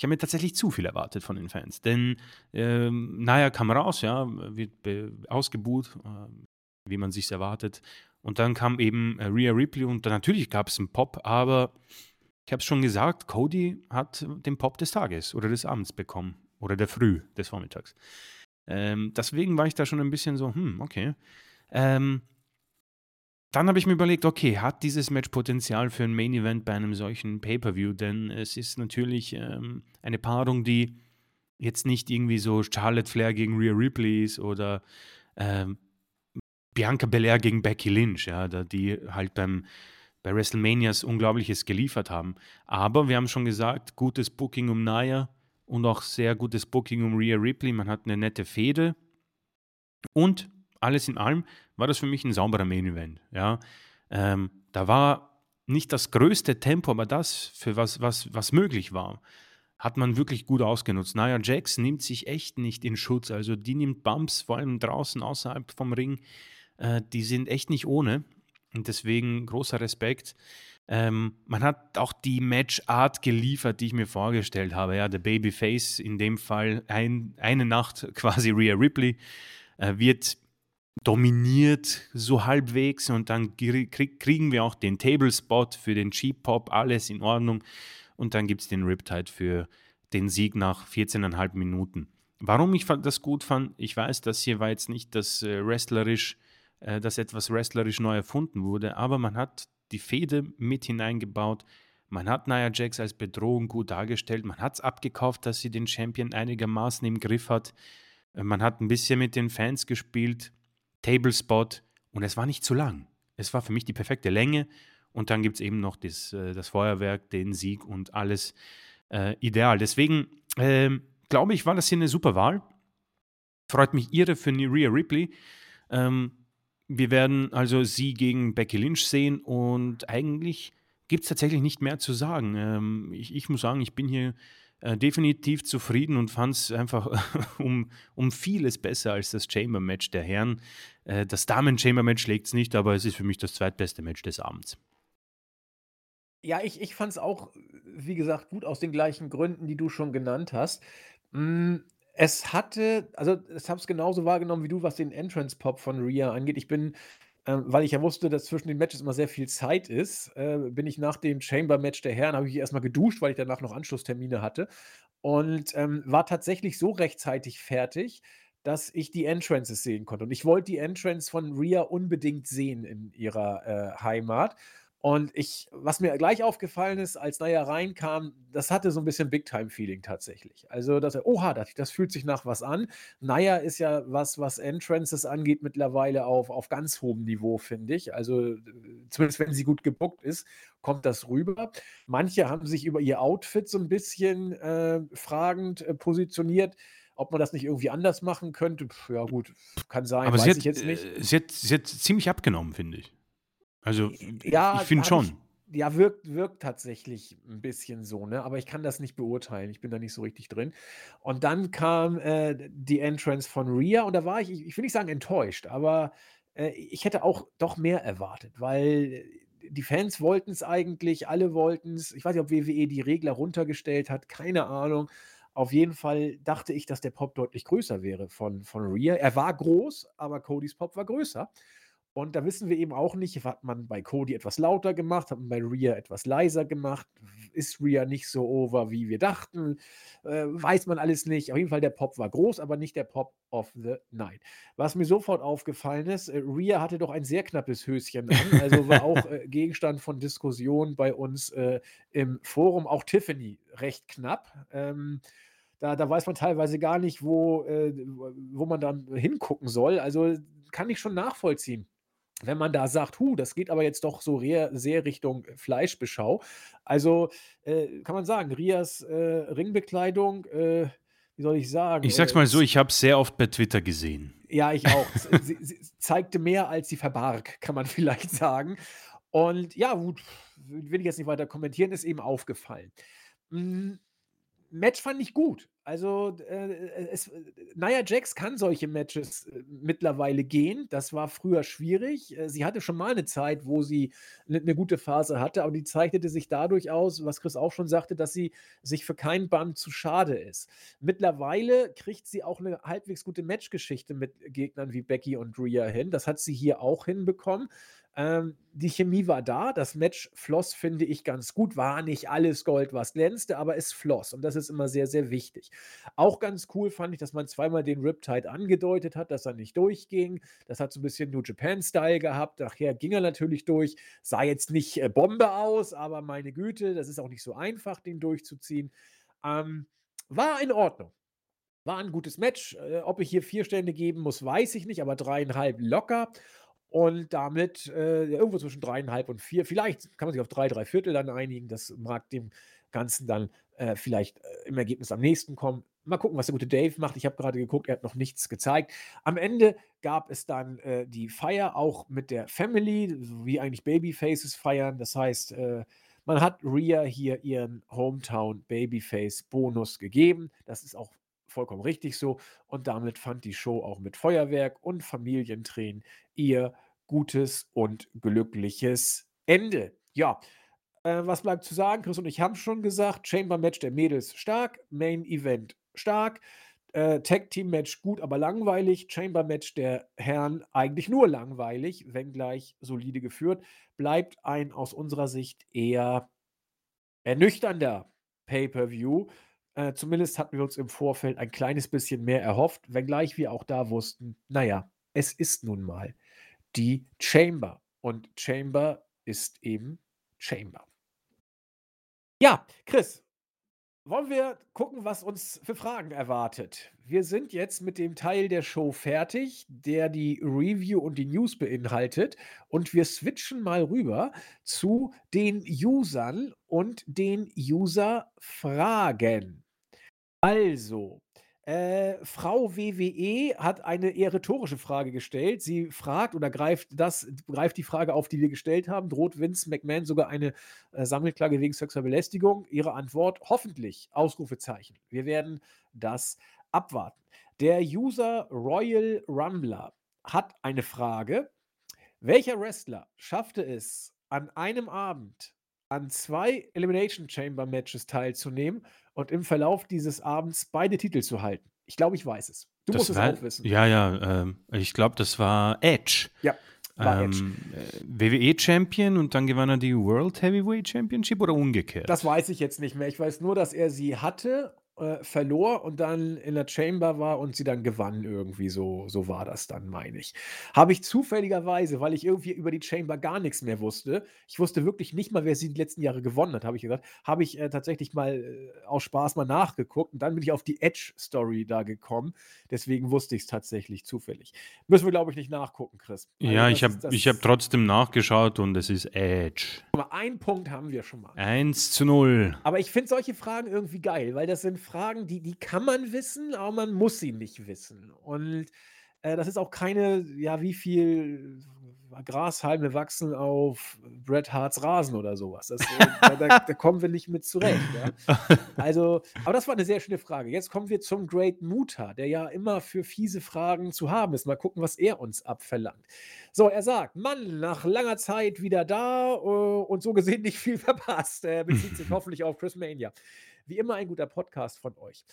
Ich habe mir tatsächlich zu viel erwartet von den Fans. Denn ähm, Naya kam raus, ja, wird ausgebuht, äh, wie man sich erwartet. Und dann kam eben äh, Rhea Ripley und dann natürlich gab es einen Pop, aber ich habe es schon gesagt, Cody hat den Pop des Tages oder des Abends bekommen oder der Früh des Vormittags. Ähm, deswegen war ich da schon ein bisschen so, hm, okay. Ähm, dann habe ich mir überlegt, okay, hat dieses Match Potenzial für ein Main Event bei einem solchen Pay-Per-View? Denn es ist natürlich ähm, eine Paarung, die jetzt nicht irgendwie so Charlotte Flair gegen Rhea Ripley ist oder ähm, Bianca Belair gegen Becky Lynch, ja, die halt beim, bei WrestleManias Unglaubliches geliefert haben. Aber wir haben schon gesagt, gutes Booking um Naya und auch sehr gutes Booking um Rhea Ripley. Man hat eine nette Fehde. Und alles in allem war das für mich ein sauberer Main Event. Ja. Ähm, da war nicht das größte Tempo, aber das, für was, was, was möglich war, hat man wirklich gut ausgenutzt. Nia Jax nimmt sich echt nicht in Schutz. Also die nimmt Bumps, vor allem draußen außerhalb vom Ring. Äh, die sind echt nicht ohne. Und deswegen großer Respekt. Ähm, man hat auch die Matchart geliefert, die ich mir vorgestellt habe. Ja, der Babyface, in dem Fall ein, eine Nacht quasi Rhea Ripley, äh, wird dominiert so halbwegs und dann krieg, kriegen wir auch den Table Spot für den Cheap Pop, alles in Ordnung. Und dann gibt es den Riptide für den Sieg nach 14,5 Minuten. Warum ich das gut fand, ich weiß, das hier war jetzt nicht das äh, wrestlerisch, äh, dass etwas wrestlerisch neu erfunden wurde, aber man hat die Fehde mit hineingebaut. Man hat Nia Jax als Bedrohung gut dargestellt. Man hat es abgekauft, dass sie den Champion einigermaßen im Griff hat. Äh, Man hat ein bisschen mit den Fans gespielt, Table Spot und es war nicht zu lang. Es war für mich die perfekte Länge und dann gibt es eben noch das, äh, das Feuerwerk, den Sieg und alles äh, ideal. Deswegen ähm, glaube ich, war das hier eine super Wahl. Freut mich irre für Rhea Ripley. Ähm, wir werden also sie gegen Becky Lynch sehen und eigentlich gibt es tatsächlich nicht mehr zu sagen. Ähm, ich, ich, muss sagen, ich bin hier äh, definitiv zufrieden und fand es einfach um, um vieles besser als das Chamber-Match der Herren. Äh, das Damen-Chamber-Match schlägt es nicht, aber es ist für mich das zweitbeste Match des Abends. Ja, ich, ich fand es auch wie gesagt, gut aus den gleichen Gründen, die du schon genannt hast. Hm, es hatte also, ich habe es genauso wahrgenommen wie du, was den Entrance Pop von Rhea angeht. Ich bin, ähm weil ich ja wusste, dass zwischen den Matches immer sehr viel Zeit ist, äh, bin ich nach dem Chamber-Match der Herren habe ich erst mal geduscht, weil ich danach noch Anschlusstermine hatte und, ähm, war tatsächlich so rechtzeitig fertig, dass ich die Entrances sehen konnte. Und ich wollte die Entrance von Rhea unbedingt sehen in ihrer, äh, Heimat. Und ich was mir gleich aufgefallen ist, als Nia reinkam, das hatte so 'n bisschen Big-Time-Feeling tatsächlich. Also, dass er oha, das das fühlt sich nach was an. Nia ist ja was, was Entrances angeht, mittlerweile auf auf ganz hohem Niveau, finde ich. Also, d zumindest wenn sie gut gebookt ist, kommt das rüber. Manche haben sich über ihr Outfit so 'n bisschen, äh, fragend, äh, positioniert, ob man das nicht irgendwie anders machen könnte. Ja gut, kann sein, Aber sie weiß hat ich jetzt nicht. äh, sie hat sie hat ziemlich abgenommen, finde ich. Also, ich ja, finde habe ich schon. ja, wirkt wirkt tatsächlich 'n bisschen so, ne? Aber ich kann das nicht beurteilen. Ich bin da nicht so richtig drin. Und dann kam, äh, die Entrance von Rhea und da war ich ich ich will nicht sagen enttäuscht, aber, äh, ich hätte auch doch mehr erwartet, weil die Fans wollten's eigentlich, alle wollten's. Ich weiß nicht, ob WWE die Regler runtergestellt hat, keine Ahnung. Auf jeden Fall dachte ich, dass der Pop deutlich größer wäre von von Rhea. Er war groß, aber Codys Pop war größer. Und da wissen wir eben auch nicht, hat man bei Cody etwas lauter gemacht, hat man bei Rhea etwas leiser gemacht? Ist Rhea nicht so over, wie wir dachten? Äh, weiß man alles nicht. Auf jeden Fall, der Pop war groß, aber nicht der Pop of the Night. Was mir sofort aufgefallen ist, äh, Rhea hatte doch ein sehr knappes Höschen an, also war auch, äh, Gegenstand von Diskussionen bei uns, äh, im Forum, auch Tiffany recht knapp. Ähm, da da weiß man teilweise gar nicht, wo, äh, wo man dann hingucken soll. Also, kann ich schon nachvollziehen, wenn man da sagt: „Hu, das geht aber jetzt doch so sehr Richtung Fleischbeschau.“ Also, äh, kann man sagen, Rheas, äh, Ringbekleidung, äh, wie soll ich sagen, Ich sage es äh, mal so, ich habe es sehr oft bei Twitter gesehen. Ja, ich auch. Sie sie zeigte mehr, als sie verbarg, kann man vielleicht sagen. Und ja, gut, will ich jetzt nicht weiter kommentieren, ist eben aufgefallen. Hm, Match fand ich gut. Also, äh, es äh, Nia Jax kann solche Matches, äh, mittlerweile gehen. Das war früher schwierig. Äh, sie hatte schon mal 'ne Zeit, wo sie 'ne 'ne gute Phase hatte, aber die zeichnete sich dadurch aus, was Chris auch schon sagte, dass sie sich für kein Band zu schade ist. Mittlerweile kriegt sie auch 'ne halbwegs gute Matchgeschichte mit Gegnern wie Becky und Rhea hin. Das hat sie hier auch hinbekommen. Ähm, die Chemie war da. Das Match floss, finde ich, ganz gut. War nicht alles Gold, was glänzte, aber es floss und das ist immer sehr, sehr wichtig. Auch ganz cool fand ich, dass man zweimal den Riptide angedeutet hat, dass er nicht durchging. Das hat so 'n bisschen New Japan Style gehabt. Nachher ging er natürlich durch. Sah jetzt nicht, äh, Bombe aus, aber meine Güte, das ist auch nicht so einfach, den durchzuziehen. Ähm, war in Ordnung. War 'n gutes Match. Äh, ob ich hier 4 Sterne geben muss, weiß ich nicht, aber 3,5 locker. Und damit, äh, irgendwo zwischen 3,5 und 4. Vielleicht kann man sich auf 3, 3/4 dann einigen. Das mag dem Ganzen dann, äh, vielleicht, äh, im Ergebnis am nächsten kommen. Mal gucken, was der gute Dave macht. Ich habe grade geguckt, er hat noch nichts gezeigt. Am Ende gab es dann, äh, die Feier auch mit der Family, wie eigentlich Babyfaces feiern. Das heißt, äh, man hat Rhea hier ihren Hometown-Babyface-Bonus gegeben. Das ist auch vollkommen richtig so. Und damit fand die Show auch mit Feuerwerk und Familientränen ihr gutes und glückliches Ende. Ja, äh, was bleibt zu sagen? Chris und ich haben's schon gesagt, Chamber-Match der Mädels stark, Main Event stark, äh, Tag-Team-Match gut, aber langweilig, Chamber-Match der Herren eigentlich nur langweilig, wenngleich solide geführt. Bleibt ein aus unserer Sicht eher ernüchternder Pay-per-View. Äh, zumindest hatten wir uns im Vorfeld ein kleines bisschen mehr erhofft, wenngleich wir auch da wussten, na ja, es ist nun mal die Chamber und Chamber ist eben Chamber. Ja, Chris, wollen wir gucken, was uns für Fragen erwartet? Wir sind jetzt mit dem Teil der Show fertig, der die Review und die News beinhaltet und wir switchen mal rüber zu den Usern und den User-Fragen. Also, äh, Frau WWE hat eine eher rhetorische Frage gestellt. Sie fragt oder greift das greift die Frage auf, die wir gestellt haben: „Droht Vince McMahon sogar eine, äh, Sammelklage wegen sexueller Belästigung?“ Ihre Antwort: „Hoffentlich!“ Ausrufezeichen. Wir werden das abwarten. Der User Royal Rumbler hat eine Frage: „Welcher Wrestler schaffte es an einem Abend an zwei Elimination Chamber Matches teilzunehmen und im Verlauf dieses Abends beide Titel zu halten. Ich glaube, ich weiß es. Du Das musst es war, auch wissen. ja, ja, ähm, ich glaube, das war Edge. Ja, war Edge. Ähm, äh, WWE-Champion und dann gewann er die World Heavyweight Championship oder umgekehrt? Das weiß ich jetzt nicht mehr. Ich weiß nur, dass er sie hatte, äh, verlor und dann in der Chamber war und sie dann gewann irgendwie. So, so war das dann, meine ich. Habe ich zufälligerweise, weil ich irgendwie über die Chamber gar nichts mehr wusste, ich wusste wirklich nicht mal, wer sie die letzten Jahre gewonnen hat, habe ich gesagt, habe ich äh, tatsächlich mal äh, aus Spaß mal nachgeguckt und dann bin ich auf die Edge-Story da gekommen. Deswegen wusste ich es tatsächlich zufällig. Müssen wir, glaube ich, nicht nachgucken, Chris. Also ja, ich habe hab trotzdem nachgeschaut und es ist Edge. Mal, einen Punkt haben wir schon mal. 1 zu 0. Aber ich finde solche Fragen irgendwie geil, weil das sind Fragen, die, die kann man wissen, aber man muss sie nicht wissen. Und äh, das ist auch keine, ja, wie viel Grashalme wachsen auf Bret Harts Rasen oder sowas. Das, äh, da, da, da kommen wir nicht mit zurecht. Ja? Also, aber das war eine sehr schöne Frage. Jetzt kommen wir zum Great Muta, der ja immer für fiese Fragen zu haben ist. Mal gucken, was er uns abverlangt. So, er sagt, Mann, nach langer Zeit wieder da äh, und so gesehen nicht viel verpasst. Er bezieht sich hoffentlich auf Chris Mania. Wie immer ein guter Podcast von euch.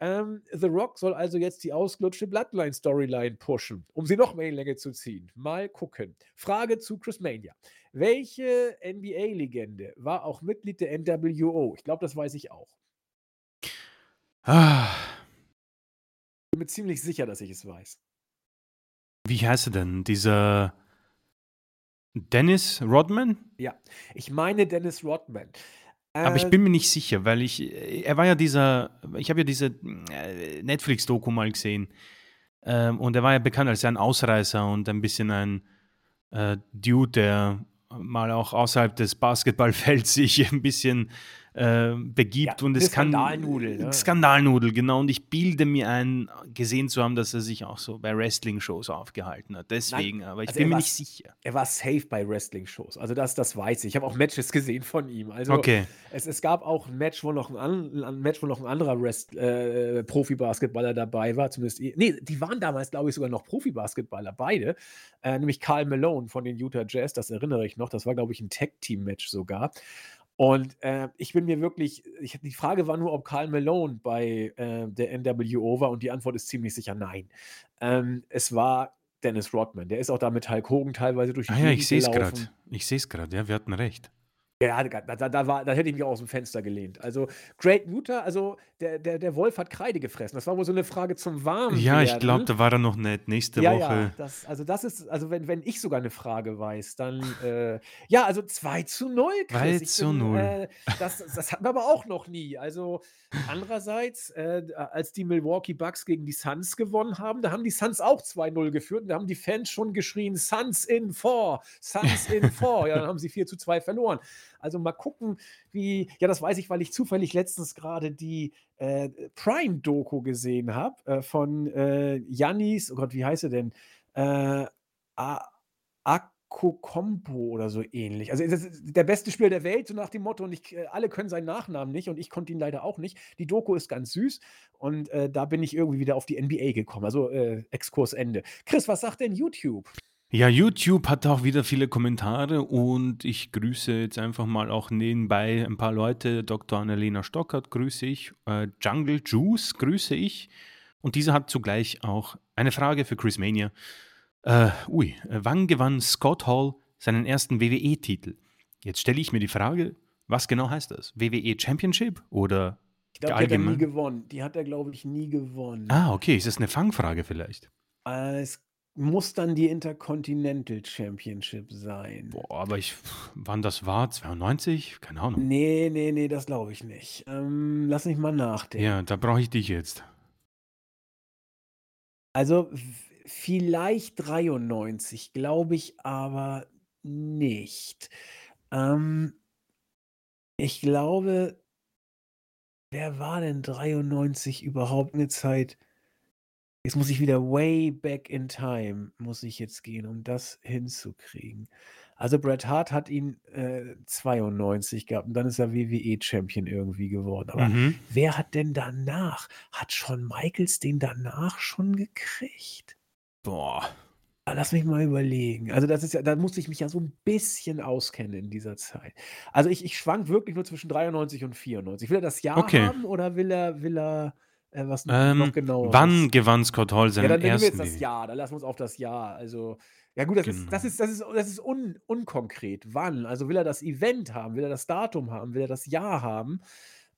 Ähm, The Rock soll also jetzt die ausgelutschte Bloodline-Storyline pushen, um sie noch mehr in Länge zu ziehen. Mal gucken. Frage zu Chris Mania. Welche NBA-Legende war auch Mitglied der NWO? Ich glaube, das weiß ich auch. Ah, Bin mir ziemlich sicher, dass ich es weiß. wie heißt er denn? Dieser Dennis Rodman? Ich meine Dennis Rodman. Aber ich Äh, bin mir nicht sicher, weil ich, er war ja dieser, ich habe ja diese äh, Netflix-Doku mal gesehen. Ähm, und er war ja bekannt als ein Ausreißer und ein bisschen ein äh, Dude, der mal auch außerhalb des Basketballfelds sich ein bisschen äh, begibt Ja, und es kann Skandalnudel, ne? Skandalnudel, genau. Und ich bilde mir ein, gesehen zu haben, dass er sich auch so bei Wrestling-Shows aufgehalten hat. Deswegen, aber ich also bin mir war- nicht sicher. Er war safe bei Wrestling-Shows. Also das, das weiß ich. Ich habe auch Matches gesehen von ihm. Also Okay. es, es gab auch ein Match, wo noch ein, ein Match, wo noch ein anderer Wrest, äh, Profi-Basketballer dabei war. Zumindest, nee, die waren damals, glaube ich, sogar noch Profi-Basketballer, beide. Äh, nämlich Karl Malone von den Utah Jazz, das erinnere ich noch. Das war, glaube ich, ein Tag-Team-Match sogar. Und äh, ich bin mir wirklich, ich, die Frage war nur, ob Karl Malone bei äh, der NWO war und die Antwort ist ziemlich sicher nein. Ähm, es war Dennis Rodman. Der ist auch da mit Hulk Hogan teilweise durch die Ah ja, ich sehe es gerade. Ich sehe es gerade, ja, wir hatten recht. Ja, da, da, da, war, da hätte ich mich auch aus dem Fenster gelehnt. Also Great Muta, also der, der, der Wolf hat Kreide gefressen. Das war wohl so eine Frage zum Warm. Ja, ich glaube, da war er noch nicht. Nächste ja, Woche. ja, das, also das ist, also wenn, wenn ich sogar eine Frage weiß, dann, äh, ja, also 2 zu 0, Chris. 2 Ich zu bin, 0. Äh, das, das hatten wir aber auch noch nie. Also andererseits, äh, als die Milwaukee Bucks gegen die Suns gewonnen haben, da haben die Suns auch 2-0 geführt und da haben die Fans schon geschrien, Suns in 4, Suns in 4. ja, dann haben sie 4 zu 2 verloren. Also mal gucken, wie, ja, das weiß ich, weil ich zufällig letztens gerade die äh, Prime-Doku gesehen habe äh, von äh, Jannis, oh Gott, wie heißt er denn? Äh, A- oder so ähnlich. Also der beste Spieler der Welt, so nach dem Motto, und ich, äh, alle können seinen Nachnamen nicht und ich konnte ihn leider auch nicht. Die Doku ist ganz süß und äh, da bin ich irgendwie wieder auf die NBA gekommen. Also äh, Exkurs Ende. Chris, was sagt denn YouTube? Ja, YouTube hat auch wieder viele Kommentare und ich grüße jetzt einfach mal auch nebenbei ein paar Leute. Dr. Annalena Stockert grüße ich, äh, Jungle Juice grüße ich und dieser hat zugleich auch eine Frage für Chris Mania. Äh, ui, äh, wann gewann Scott Hall seinen ersten WWE-Titel? Jetzt stelle ich mir die Frage, was genau heißt das? WWE Championship oder Ich glaube, die hat er nie gewonnen. Die hat er, glaube ich, nie gewonnen. Ah, okay, ist das eine Fangfrage vielleicht? Äh, es muss dann die Intercontinental Championship sein. Boah, aber ich, wann das war? 92? Keine Ahnung. Nee, nee, nee, das glaube ich nicht. Ähm, lass mich mal nachdenken. Ja, da brauche ich dich jetzt. Also vielleicht 93, glaube ich aber nicht. Ähm, ich glaube, wer war denn 93 überhaupt eine Zeit? Jetzt muss ich wieder way back in time, muss ich jetzt gehen, um das hinzukriegen. Also Bret Hart hat ihn äh, 92 gehabt und dann ist er WWE-Champion irgendwie geworden. Aber Mhm. wer hat denn danach? Hat Shawn Michaels den danach schon gekriegt? Boah. Ah, lass mich mal überlegen. Also, das ist ja da musste ich mich ja so 'n bisschen auskennen in dieser Zeit. Also, ich ich schwanke wirklich nur zwischen 93 und 94. Will er das Jahr Okay. haben oder will er will er, äh, was n noch Ähm, Genaueres? wann gewann Scott Hall Ja, seinen dann nehmen wir jetzt ersten das? Jahr. Dann lassen wir uns auf das Jahr also, ja gut, das ist das Genau. ist das ist das ist un unkonkret. Wann? Also, will er das Event haben? Will er das Datum haben? Will er das Jahr haben?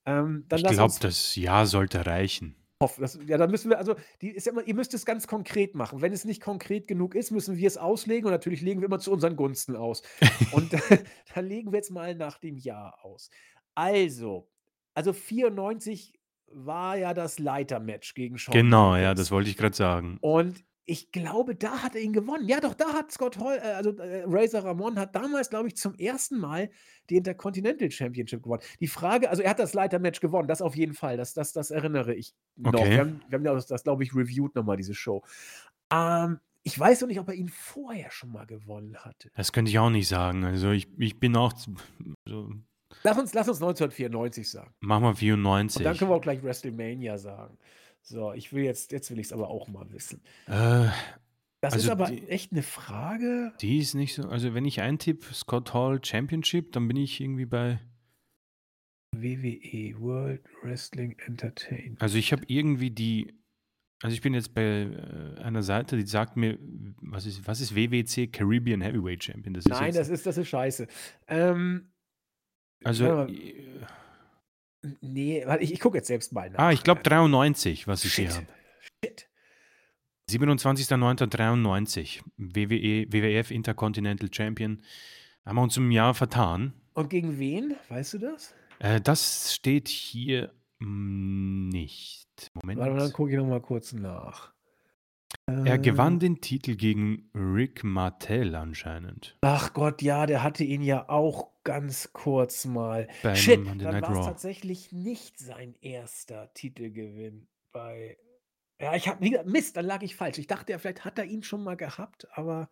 Ähm, dann Ich glaube, das Jahr sollte reichen. das ja, dann müssen wir also, die ist ja immer ihr müsst es ganz konkret machen. Wenn es nicht konkret genug ist, müssen wir es auslegen und natürlich legen wir immer zu unseren Gunsten aus. Und dann legen wir jetzt mal nach dem Jahr aus. Also also 94 war ja das Leitermatch gegen Shawn Genau, ja, Michaels. das wollte ich grad sagen. Und ich glaube, da hat er ihn gewonnen. Ja doch, da hat Scott Hall äh, also, äh, Razor Ramon hat damals, glaube ich, zum ersten Mal die Intercontinental Championship gewonnen. Die Frage also, er hat das Leitermatch gewonnen, das auf jeden Fall. Das das das erinnere ich noch. Wir Okay. haben wir haben ja das das, glaube ich, reviewed noch mal diese Show. Ähm, ich weiß noch nicht, ob er ihn vorher schon mal gewonnen hatte. Das könnte ich auch nicht sagen. Also, ich ich bin auch so Lass uns lass uns 1994 sagen. Machen wir Und dann 94. können wir auch gleich WrestleMania sagen. So, ich will jetzt jetzt will ich's aber auch mal wissen. Äh, Das ist also aber die echt 'ne Frage. die ist nicht so also, wenn ich eintippe Scott Hall Championship, dann bin ich irgendwie bei WWE, World Wrestling Entertainment. Also, ich habe irgendwie die also, ich bin jetzt bei, äh, einer Seite, die sagt mir, was ist was ist WWC Caribbean Heavyweight Champion? Das ist Nein, das ist das ist scheiße. Ähm Also, warte mal. äh N ne, warte, ich ich gucke jetzt selbst mal Ah, nach. ich glaube 93, was ich hier Shit. habe. Shit. 27.09.93, WWE WWF Intercontinental Champion. Haben wir uns im Jahr vertan. Und gegen wen? Weißt du das? Äh, das steht hier, hm, nicht. Warte mal, dann Moment. gucke ich noch mal kurz nach. Er Äh gewann den Titel gegen Rick Martel anscheinend. Ach Gott, ja, der hatte ihn ja auch ganz kurz mal. Beim Shit, Monday dann war's Raw. tatsächlich nicht sein 1. Titelgewinn bei ja, ich habe wie gesagt Mist, dann lag ich falsch. Ich dachte ja, vielleicht hat er ihn schon mal gehabt, aber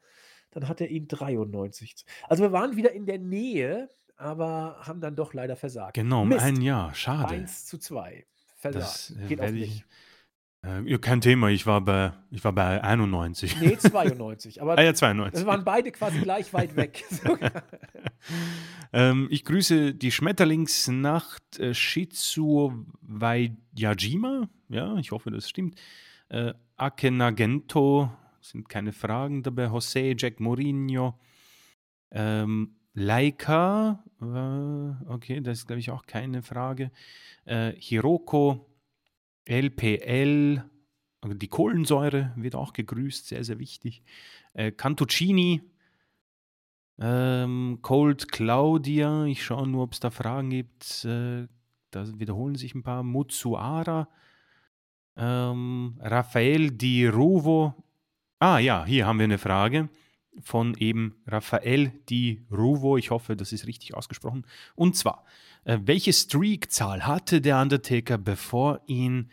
dann hat er ihn 93 z also, wir waren wieder in der Nähe, aber haben dann doch leider versagt. Genau, um Mist. ein Jahr. Schade. 1:2. Versagt. Das, Geht werde ich äh, ja, kein Thema. Ich war bei ich war bei 91. Ne, 92, Ah aber ja, wir 92. waren beide quasi gleich weit weg. Ähm, ich grüße die Schmetterlingsnacht, äh, Shizuo Waiajima. Ja, ich hoffe, das stimmt. Äh, Akenagento, sind keine Fragen dabei. José, Jack Mourinho. Ähm, Laika, äh, okay, das ist, glaube ich, auch keine Frage. Äh, Hiroko, LPL, also die Kohlensäure wird auch gegrüßt, sehr, sehr wichtig. Äh, Cantuccini, ähm, Cold Claudia, ich schaue nur, ob es da Fragen gibt. Äh, da wiederholen sich ein paar. Mutsuara, ähm, Rafael Di Ruvo. Ah ja, hier haben wir eine Frage von eben Rafael Di Ruvo. Ich hoffe, das ist richtig ausgesprochen. Und zwar, äh, welche Streak-Zahl hatte der Undertaker, bevor ihn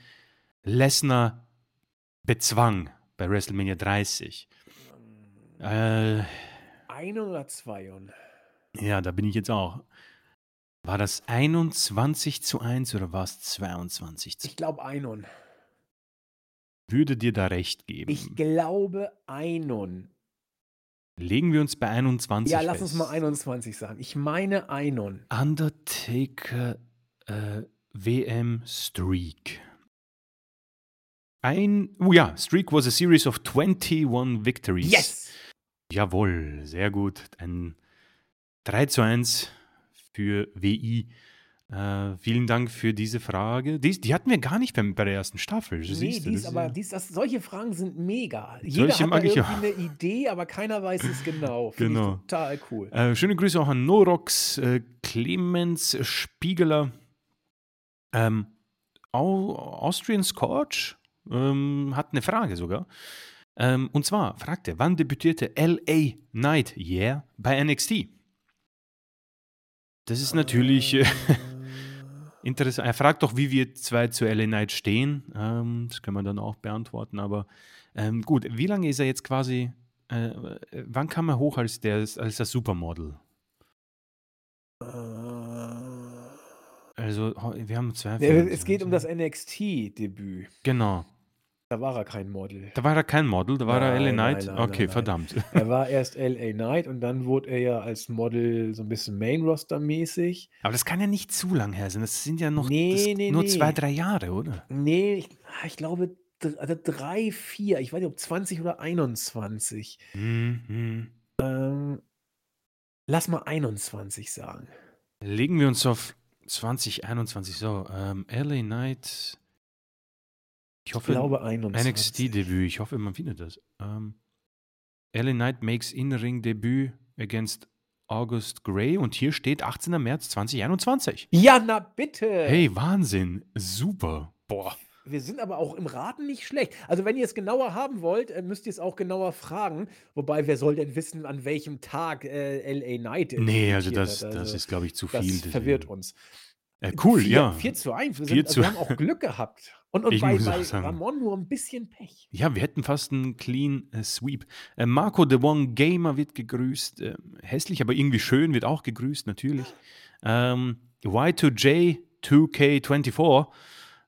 Lesnar bezwang bei WrestleMania 30? Äh, Einen oder zweien? ja, da bin ich jetzt auch. War das 21 zu 1 oder war es 22 zu Ich glaube einen. Würde dir da recht geben. Ich glaube einen. Legen wir uns bei 21 Ja, lass uns fest. mal 21 sagen. Ich meine einen. Undertaker äh, WM Streak. Ein, oh ja, Streak was a series of 21 victories. Yes! Jawohl, sehr gut. Ein 3 zu 1 für WI. Äh, vielen Dank für diese Frage. Die, die hatten wir gar nicht beim, bei der ersten Staffel. Nee, siehst dies, aber dies, das, solche Fragen sind mega. Jeder Solche hat irgendwie eine Idee, aber keiner weiß es genau. Finde Genau. ich total cool. Äh, schöne Grüße auch an Norox, äh, Clemens Spiegeler, ähm, Au Austrian Scorch ähm, hat eine Frage sogar. Ähm, und zwar fragt er, wann debütierte LA Knight Yeah bei NXT? Das ist natürlich äh, interessant. Er fragt doch, wie wir zwei zu LA Knight stehen. Ähm, das können wir dann auch beantworten. Aber ähm, gut, wie lange ist er jetzt quasi? Äh, äh, wann kam er hoch als, der, als das Supermodel? Also, ho- wir haben zwei. Äh, Es geht um das NXT-Debüt. Genau. Da war er kein Model. Da war er kein Model, da war er LA Nein, nein, Knight? nein, Okay, nein, nein. verdammt. Er war erst LA Knight und dann wurde er ja als Model so ein bisschen Main-Roster-mäßig. Aber das kann ja nicht zu lang her sein. Das sind ja noch Nee, nee, nur zwei, nee. drei Jahre, oder? Nee, ich, ah, ich glaube also drei, vier. Ich weiß nicht, ob 20 oder 21. Mhm. Ähm, lass mal 21 sagen. Legen wir uns auf 2021. So, ähm, LA Knight. Ich Ich hoffe, glaube 21. NXT-Debüt. Ich hoffe, man findet das. Ähm, LA Knight makes In-Ring-Debüt against August Gray und hier steht 18. März 2021. Ja, na bitte. Hey, Wahnsinn. Super. Boah. Wir sind aber auch im Raten nicht schlecht. Also, wenn ihr es genauer haben wollt, äh, müsst ihr es auch genauer fragen. Wobei, wer soll denn wissen, an welchem Tag äh, LA Knight. äh, Nee, also das, hat? das Also, ist, glaube ich, zu das viel. deswegen. verwirrt uns. Äh, cool, Vier- ja. 4 zu 1. Wir, 4 sind, also wir haben auch Glück gehabt. Und, und Ich bei, bei. Ramon nur ein bisschen Pech. Ja, wir hätten fast einen Clean äh, Sweep. Äh, Marco The One Gamer wird gegrüßt. Äh, hässlich, aber irgendwie schön wird auch gegrüßt, natürlich. Ähm, Y2J 2K24.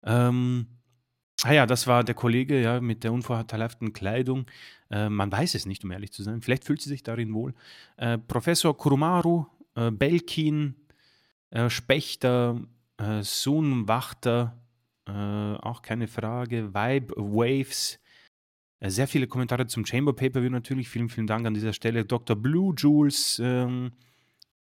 Ähm, ah ja, das war der Kollege ja, mit der unvorteilhaften Kleidung. Äh, man weiß es nicht, um ehrlich zu sein. Vielleicht fühlt sie sich darin wohl. Äh, Professor Kurumaru, äh, Belkin, Spechter, Sunwachter, äh, auch keine Frage. Vibe Waves. Äh, Sehr viele Kommentare zum Chamber Pay-Per-View natürlich. Vielen, vielen Dank an dieser Stelle. Dr. Blue Jules ähm,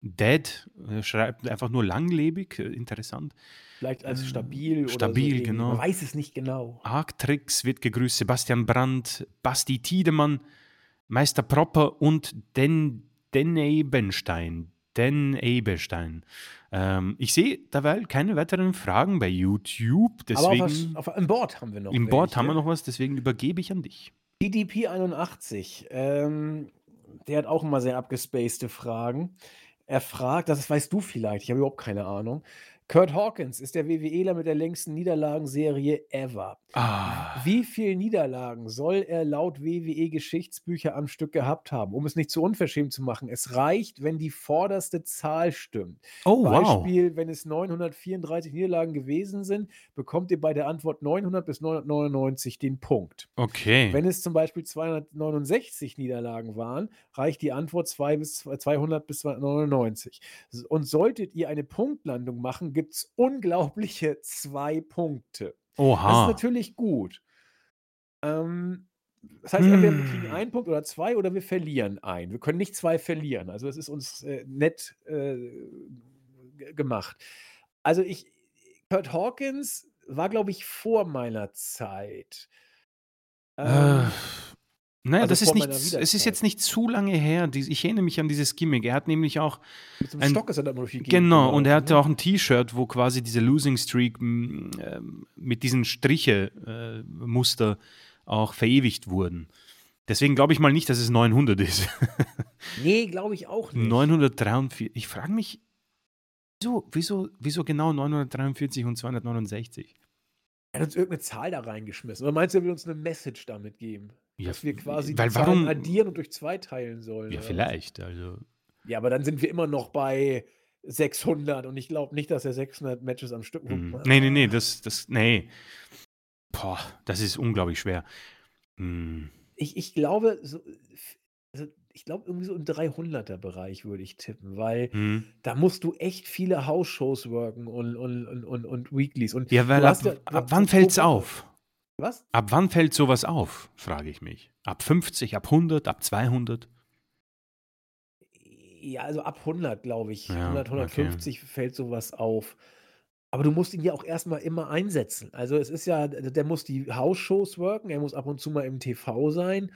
Dead äh, schreibt einfach nur langlebig. Äh, interessant. Vielleicht als stabil. oder stabil, so genau. Man weiß es nicht genau. Arctrix wird gegrüßt. Sebastian Brandt, Basti Tiedemann, Meister Propper und Den, Den Ebenstein. Den Ebenstein. Ähm, ich sehe derweil keine weiteren Fragen bei YouTube. Aber auf, Deswegen auf, im Board haben wir noch. im Board haben wir noch was, deswegen übergebe ich an dich. DDP 81, ähm, der hat auch immer sehr abgespacede Fragen. Er fragt, das weißt du vielleicht, ich habe überhaupt keine Ahnung. Kurt Hawkins ist der WWEler mit der längsten Niederlagenserie ever. Ah. Wie viele Niederlagen soll er laut WWE-Geschichtsbücher am Stück gehabt haben? Um es nicht zu unverschämt zu machen, es reicht, wenn die vorderste Zahl stimmt. Oh, wow. Beispiel, wenn es 934 Niederlagen gewesen sind, bekommt ihr bei der Antwort 900 bis 999 den Punkt. Okay. Wenn es zum Beispiel 269 Niederlagen waren, reicht die Antwort 2 bis 200 bis 299. S- Und solltet ihr eine Punktlandung machen, gibt es unglaubliche zwei Punkte. Das ist Oha. natürlich gut. Ähm, das heißt, entweder wir kriegen Hm. einen Punkt oder zwei oder wir verlieren einen. Wir können nicht zwei verlieren. Also es ist uns äh, nett äh, gemacht. Also ich, Kurt Hawkins war, glaube ich, vor meiner Zeit. Äh, Ähm, naja, also das ist nicht, es ist jetzt nicht zu lange her. Ich erinnere mich an dieses Gimmick. Er hat nämlich auch, mit einem ein- Stock ist er da immer die Gegend genau, und er hatte ne? auch ein T-Shirt, wo quasi diese Losing Streak m, ähm, mit diesen Striche-Muster auch verewigt wurden. Deswegen glaube ich mal nicht, dass es 900 ist. Nee, glaube ich auch nicht. 943. Ich frage mich, wieso, wieso, wieso genau 943 und 269? Er hat uns irgendeine Zahl da reingeschmissen. Oder meinst du, er will uns eine Message damit geben? Ja, dass wir quasi weil die Zahlen warum- addieren und durch zwei teilen sollen. Ja, vielleicht. Also, Ja, aber dann sind wir immer noch bei 600 und ich glaube nicht, dass er 600 Matches am Stück. hm. nee, nee, nee, das, das, nee. Boah, das ist unglaublich schwer. Hm. Ich, ich glaube, so, also ich glaube, irgendwie so im 300er-Bereich würde ich tippen, weil Hm. da musst du echt viele House-Shows worken und, und, und, und, und Weeklies. Und Ja, weil ab, ja- ab wann fällt's Woche- auf? Was? Ab wann fällt sowas auf, frage ich mich. Ab 50, ab 100, ab 200? Ja, also ab 100, glaube ich. Ja, 100, okay. 150 fällt sowas auf. Aber du musst ihn ja auch erstmal immer einsetzen. Also es ist ja, der muss die House-Shows worken, er muss ab und zu mal im TV sein.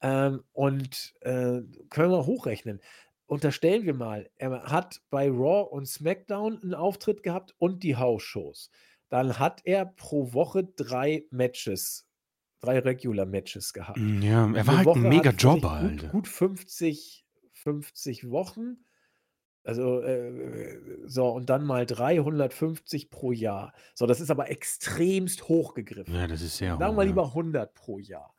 Ähm, und äh, können wir hochrechnen. Unterstellen wir mal, er hat bei Raw und SmackDown einen Auftritt gehabt und die House-Shows. Dann hat er pro Woche drei Matches, drei Regular-Matches gehabt. Hm, Ja, er war halt Woche ein mega Jobber, gut, Alter. gut 50, 50 Wochen. Also, äh, so, und dann mal 350 pro Jahr. So, das ist aber extremst hochgegriffen. Ja, das ist sehr Sagen hoch. wir ja. lieber 100 pro Jahr.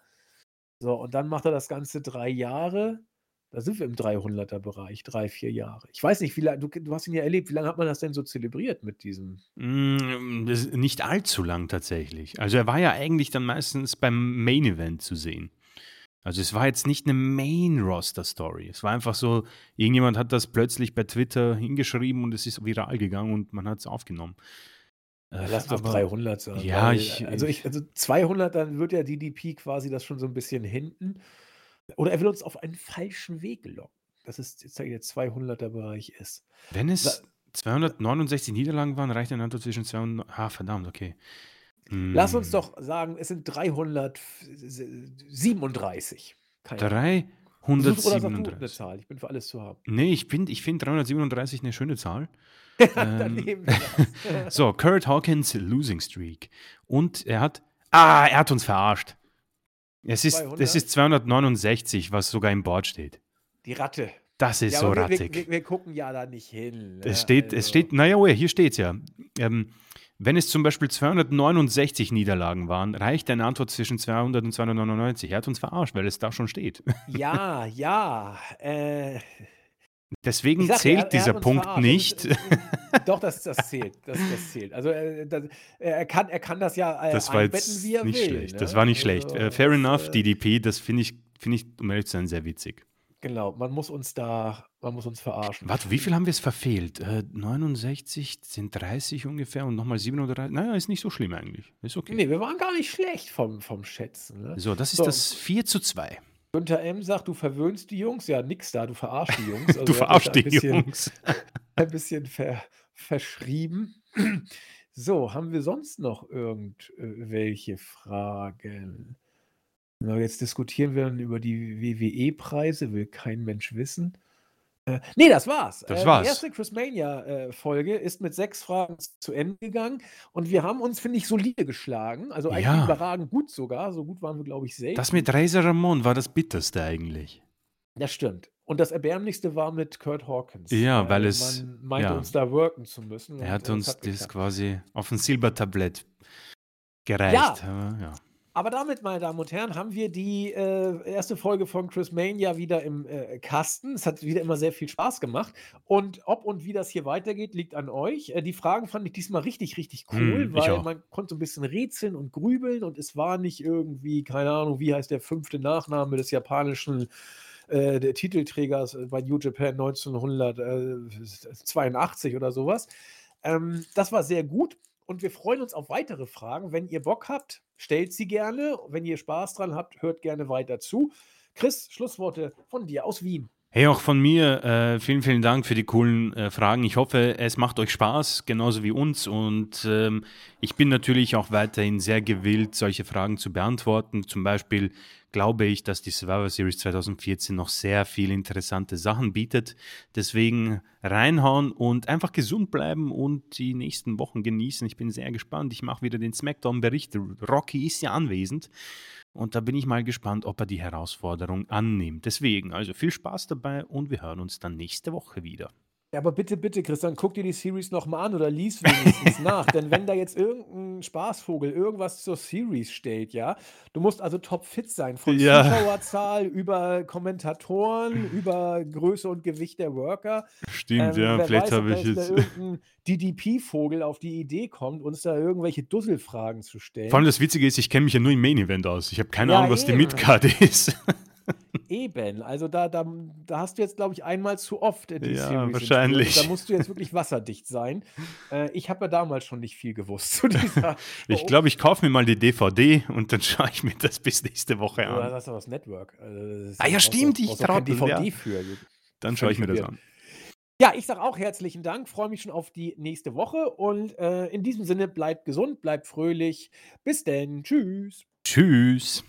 So, und dann macht er das Ganze drei Jahre. Da sind wir im 300er-Bereich, drei, vier Jahre. Ich weiß nicht, wie lange, du, du hast ihn ja erlebt, wie lange hat man das denn so zelebriert mit diesem? Mm, nicht allzu lang tatsächlich. Also er war ja eigentlich dann meistens beim Main Event zu sehen. Also es war jetzt nicht eine Main-Roster-Story. Es war einfach so, irgendjemand hat das plötzlich bei Twitter hingeschrieben und es ist viral gegangen und man hat es aufgenommen. Äh, lass doch 300 sein. Ja, weil, ich, also, ich, also 200, dann wird ja DDP quasi das schon so ein bisschen hinten. Oder er will uns auf einen falschen Weg locken. Das ist jetzt der 200er-Bereich ist. Wenn es 269 Niederlagen waren, reicht ein Antwort zwischen 200. Ah, verdammt, okay. Lass uns hm. doch sagen, es sind 337. Keine 337. eine Zahl. Ich bin für alles zu haben. Nee, ich finde ich find 337 eine schöne Zahl. ähm, so, Kurt Hawkins Losing Streak. Und er hat. Ah, er hat uns verarscht. Es ist, es ist 269, was sogar im Board steht. Die Ratte. Das ist ja, so wir, rattig. Wir, wir, gucken ja da nicht hin. Ne? Es steht, also. es steht, naja, oh hier steht es ja. Ähm, wenn es zum Beispiel 269 Niederlagen waren, reicht eine Antwort zwischen 200 und 299. Er hat uns verarscht, weil es da schon steht. Ja, ja. Äh, Deswegen sag, zählt er, er dieser Punkt verarscht. nicht. Doch, das, das zählt. Das, das zählt. Also äh, das, er, kann, er kann das ja äh, das war einbetten, wie er nicht will. Schlecht. Ne? Das war nicht also, schlecht. Äh, fair enough, äh, DDP, das finde ich, find ich, um ehrlich zu sein, sehr witzig. Genau, man muss uns da, man muss uns verarschen. Warte, wie viel haben wir es verfehlt? Äh, 69 sind 30 ungefähr und nochmal 37. Naja, ist nicht so schlimm eigentlich. Ist okay. Nee, wir waren gar nicht schlecht vom, vom Schätzen. Ne? So, das ist so. das 4 zu 2. Günther M. sagt, du verwöhnst die Jungs. Ja, nix da, du verarschst die Jungs. Also du verarschst die bisschen, Jungs. ein bisschen ver, verschrieben. So, haben wir sonst noch irgendwelche Fragen? Jetzt diskutieren wir dann über die WWE-Preise, will kein Mensch wissen. Äh, nee, das war's. Das äh, war's. Die erste Chrismania-Folge äh, ist mit sechs Fragen zu Ende gegangen und wir haben uns, finde ich, solide geschlagen. Also eigentlich ja. überragend gut sogar. So gut waren wir, glaube ich, selbst. Das mit Razor Ramon war das bitterste eigentlich. Das stimmt. Und das Erbärmlichste war mit Kurt Hawkins. Ja, weil es. Man meinte ja. uns da worken zu müssen. Er hat uns hat das quasi auf ein Silbertablett gereicht. Ja. ja. Aber damit, meine Damen und Herren, haben wir die äh, erste Folge von Chris Mania wieder im äh, Kasten. Es hat wieder immer sehr viel Spaß gemacht. Und ob und wie das hier weitergeht, liegt an euch. Äh, die Fragen fand ich diesmal richtig, richtig cool, mm, weil man konnte so ein bisschen rätseln und grübeln und es war nicht irgendwie, keine Ahnung, wie heißt der fünfte Nachname des japanischen äh, der Titelträgers bei New Japan 1982 oder sowas. Ähm, das war sehr gut und wir freuen uns auf weitere Fragen. Wenn ihr Bock habt, stellt sie gerne. Wenn ihr Spaß dran habt, hört gerne weiter zu. Chris, Schlussworte von dir aus Wien. Hey, auch von mir äh, vielen, vielen Dank für die coolen äh, Fragen. Ich hoffe, es macht euch Spaß, genauso wie uns. Und ähm, ich bin natürlich auch weiterhin sehr gewillt, solche Fragen zu beantworten. Zum Beispiel glaube ich, dass die Survivor Series 2014 noch sehr viele interessante Sachen bietet. Deswegen reinhauen und einfach gesund bleiben und die nächsten Wochen genießen. Ich bin sehr gespannt. Ich mache wieder den Smackdown-Bericht. Rocky ist ja anwesend. Und da bin ich mal gespannt, ob er die Herausforderung annimmt. Deswegen, also viel Spaß dabei und wir hören uns dann nächste Woche wieder. Ja, aber bitte, bitte, Christian, guck dir die Series nochmal an oder lies wenigstens nach. Denn wenn da jetzt irgendein Spaßvogel irgendwas zur Series stellt, ja, du musst also topfit sein. Von ja. Zuschauerzahl über Kommentatoren, über Größe und Gewicht der Worker. Stimmt, ähm, ja, vielleicht habe ich jetzt. Da irgendein DDP-Vogel auf die Idee kommt, uns da irgendwelche Dusselfragen zu stellen. Vor allem das Witzige ist, ich kenne mich ja nur im Main Event aus. Ich habe keine ja, Ahnung, was eben. die Midcard ist. Eben, also da, da, da hast du jetzt, glaube ich, einmal zu oft die ja, Series wahrscheinlich. Da musst du jetzt wirklich wasserdicht sein. Äh, ich habe ja damals schon nicht viel gewusst zu dieser Ich glaube, ich kaufe mir mal die DVD und dann schaue ich mir das bis nächste Woche an. Oder das ist aber das Network. Also das ah ja, stimmt, ich traue DVD ja. für. Dann schaue ich mir das an. Ja, ich sage auch herzlichen Dank, freue mich schon auf die nächste Woche und äh, in diesem Sinne bleibt gesund, bleibt fröhlich. Bis denn, tschüss. Tschüss.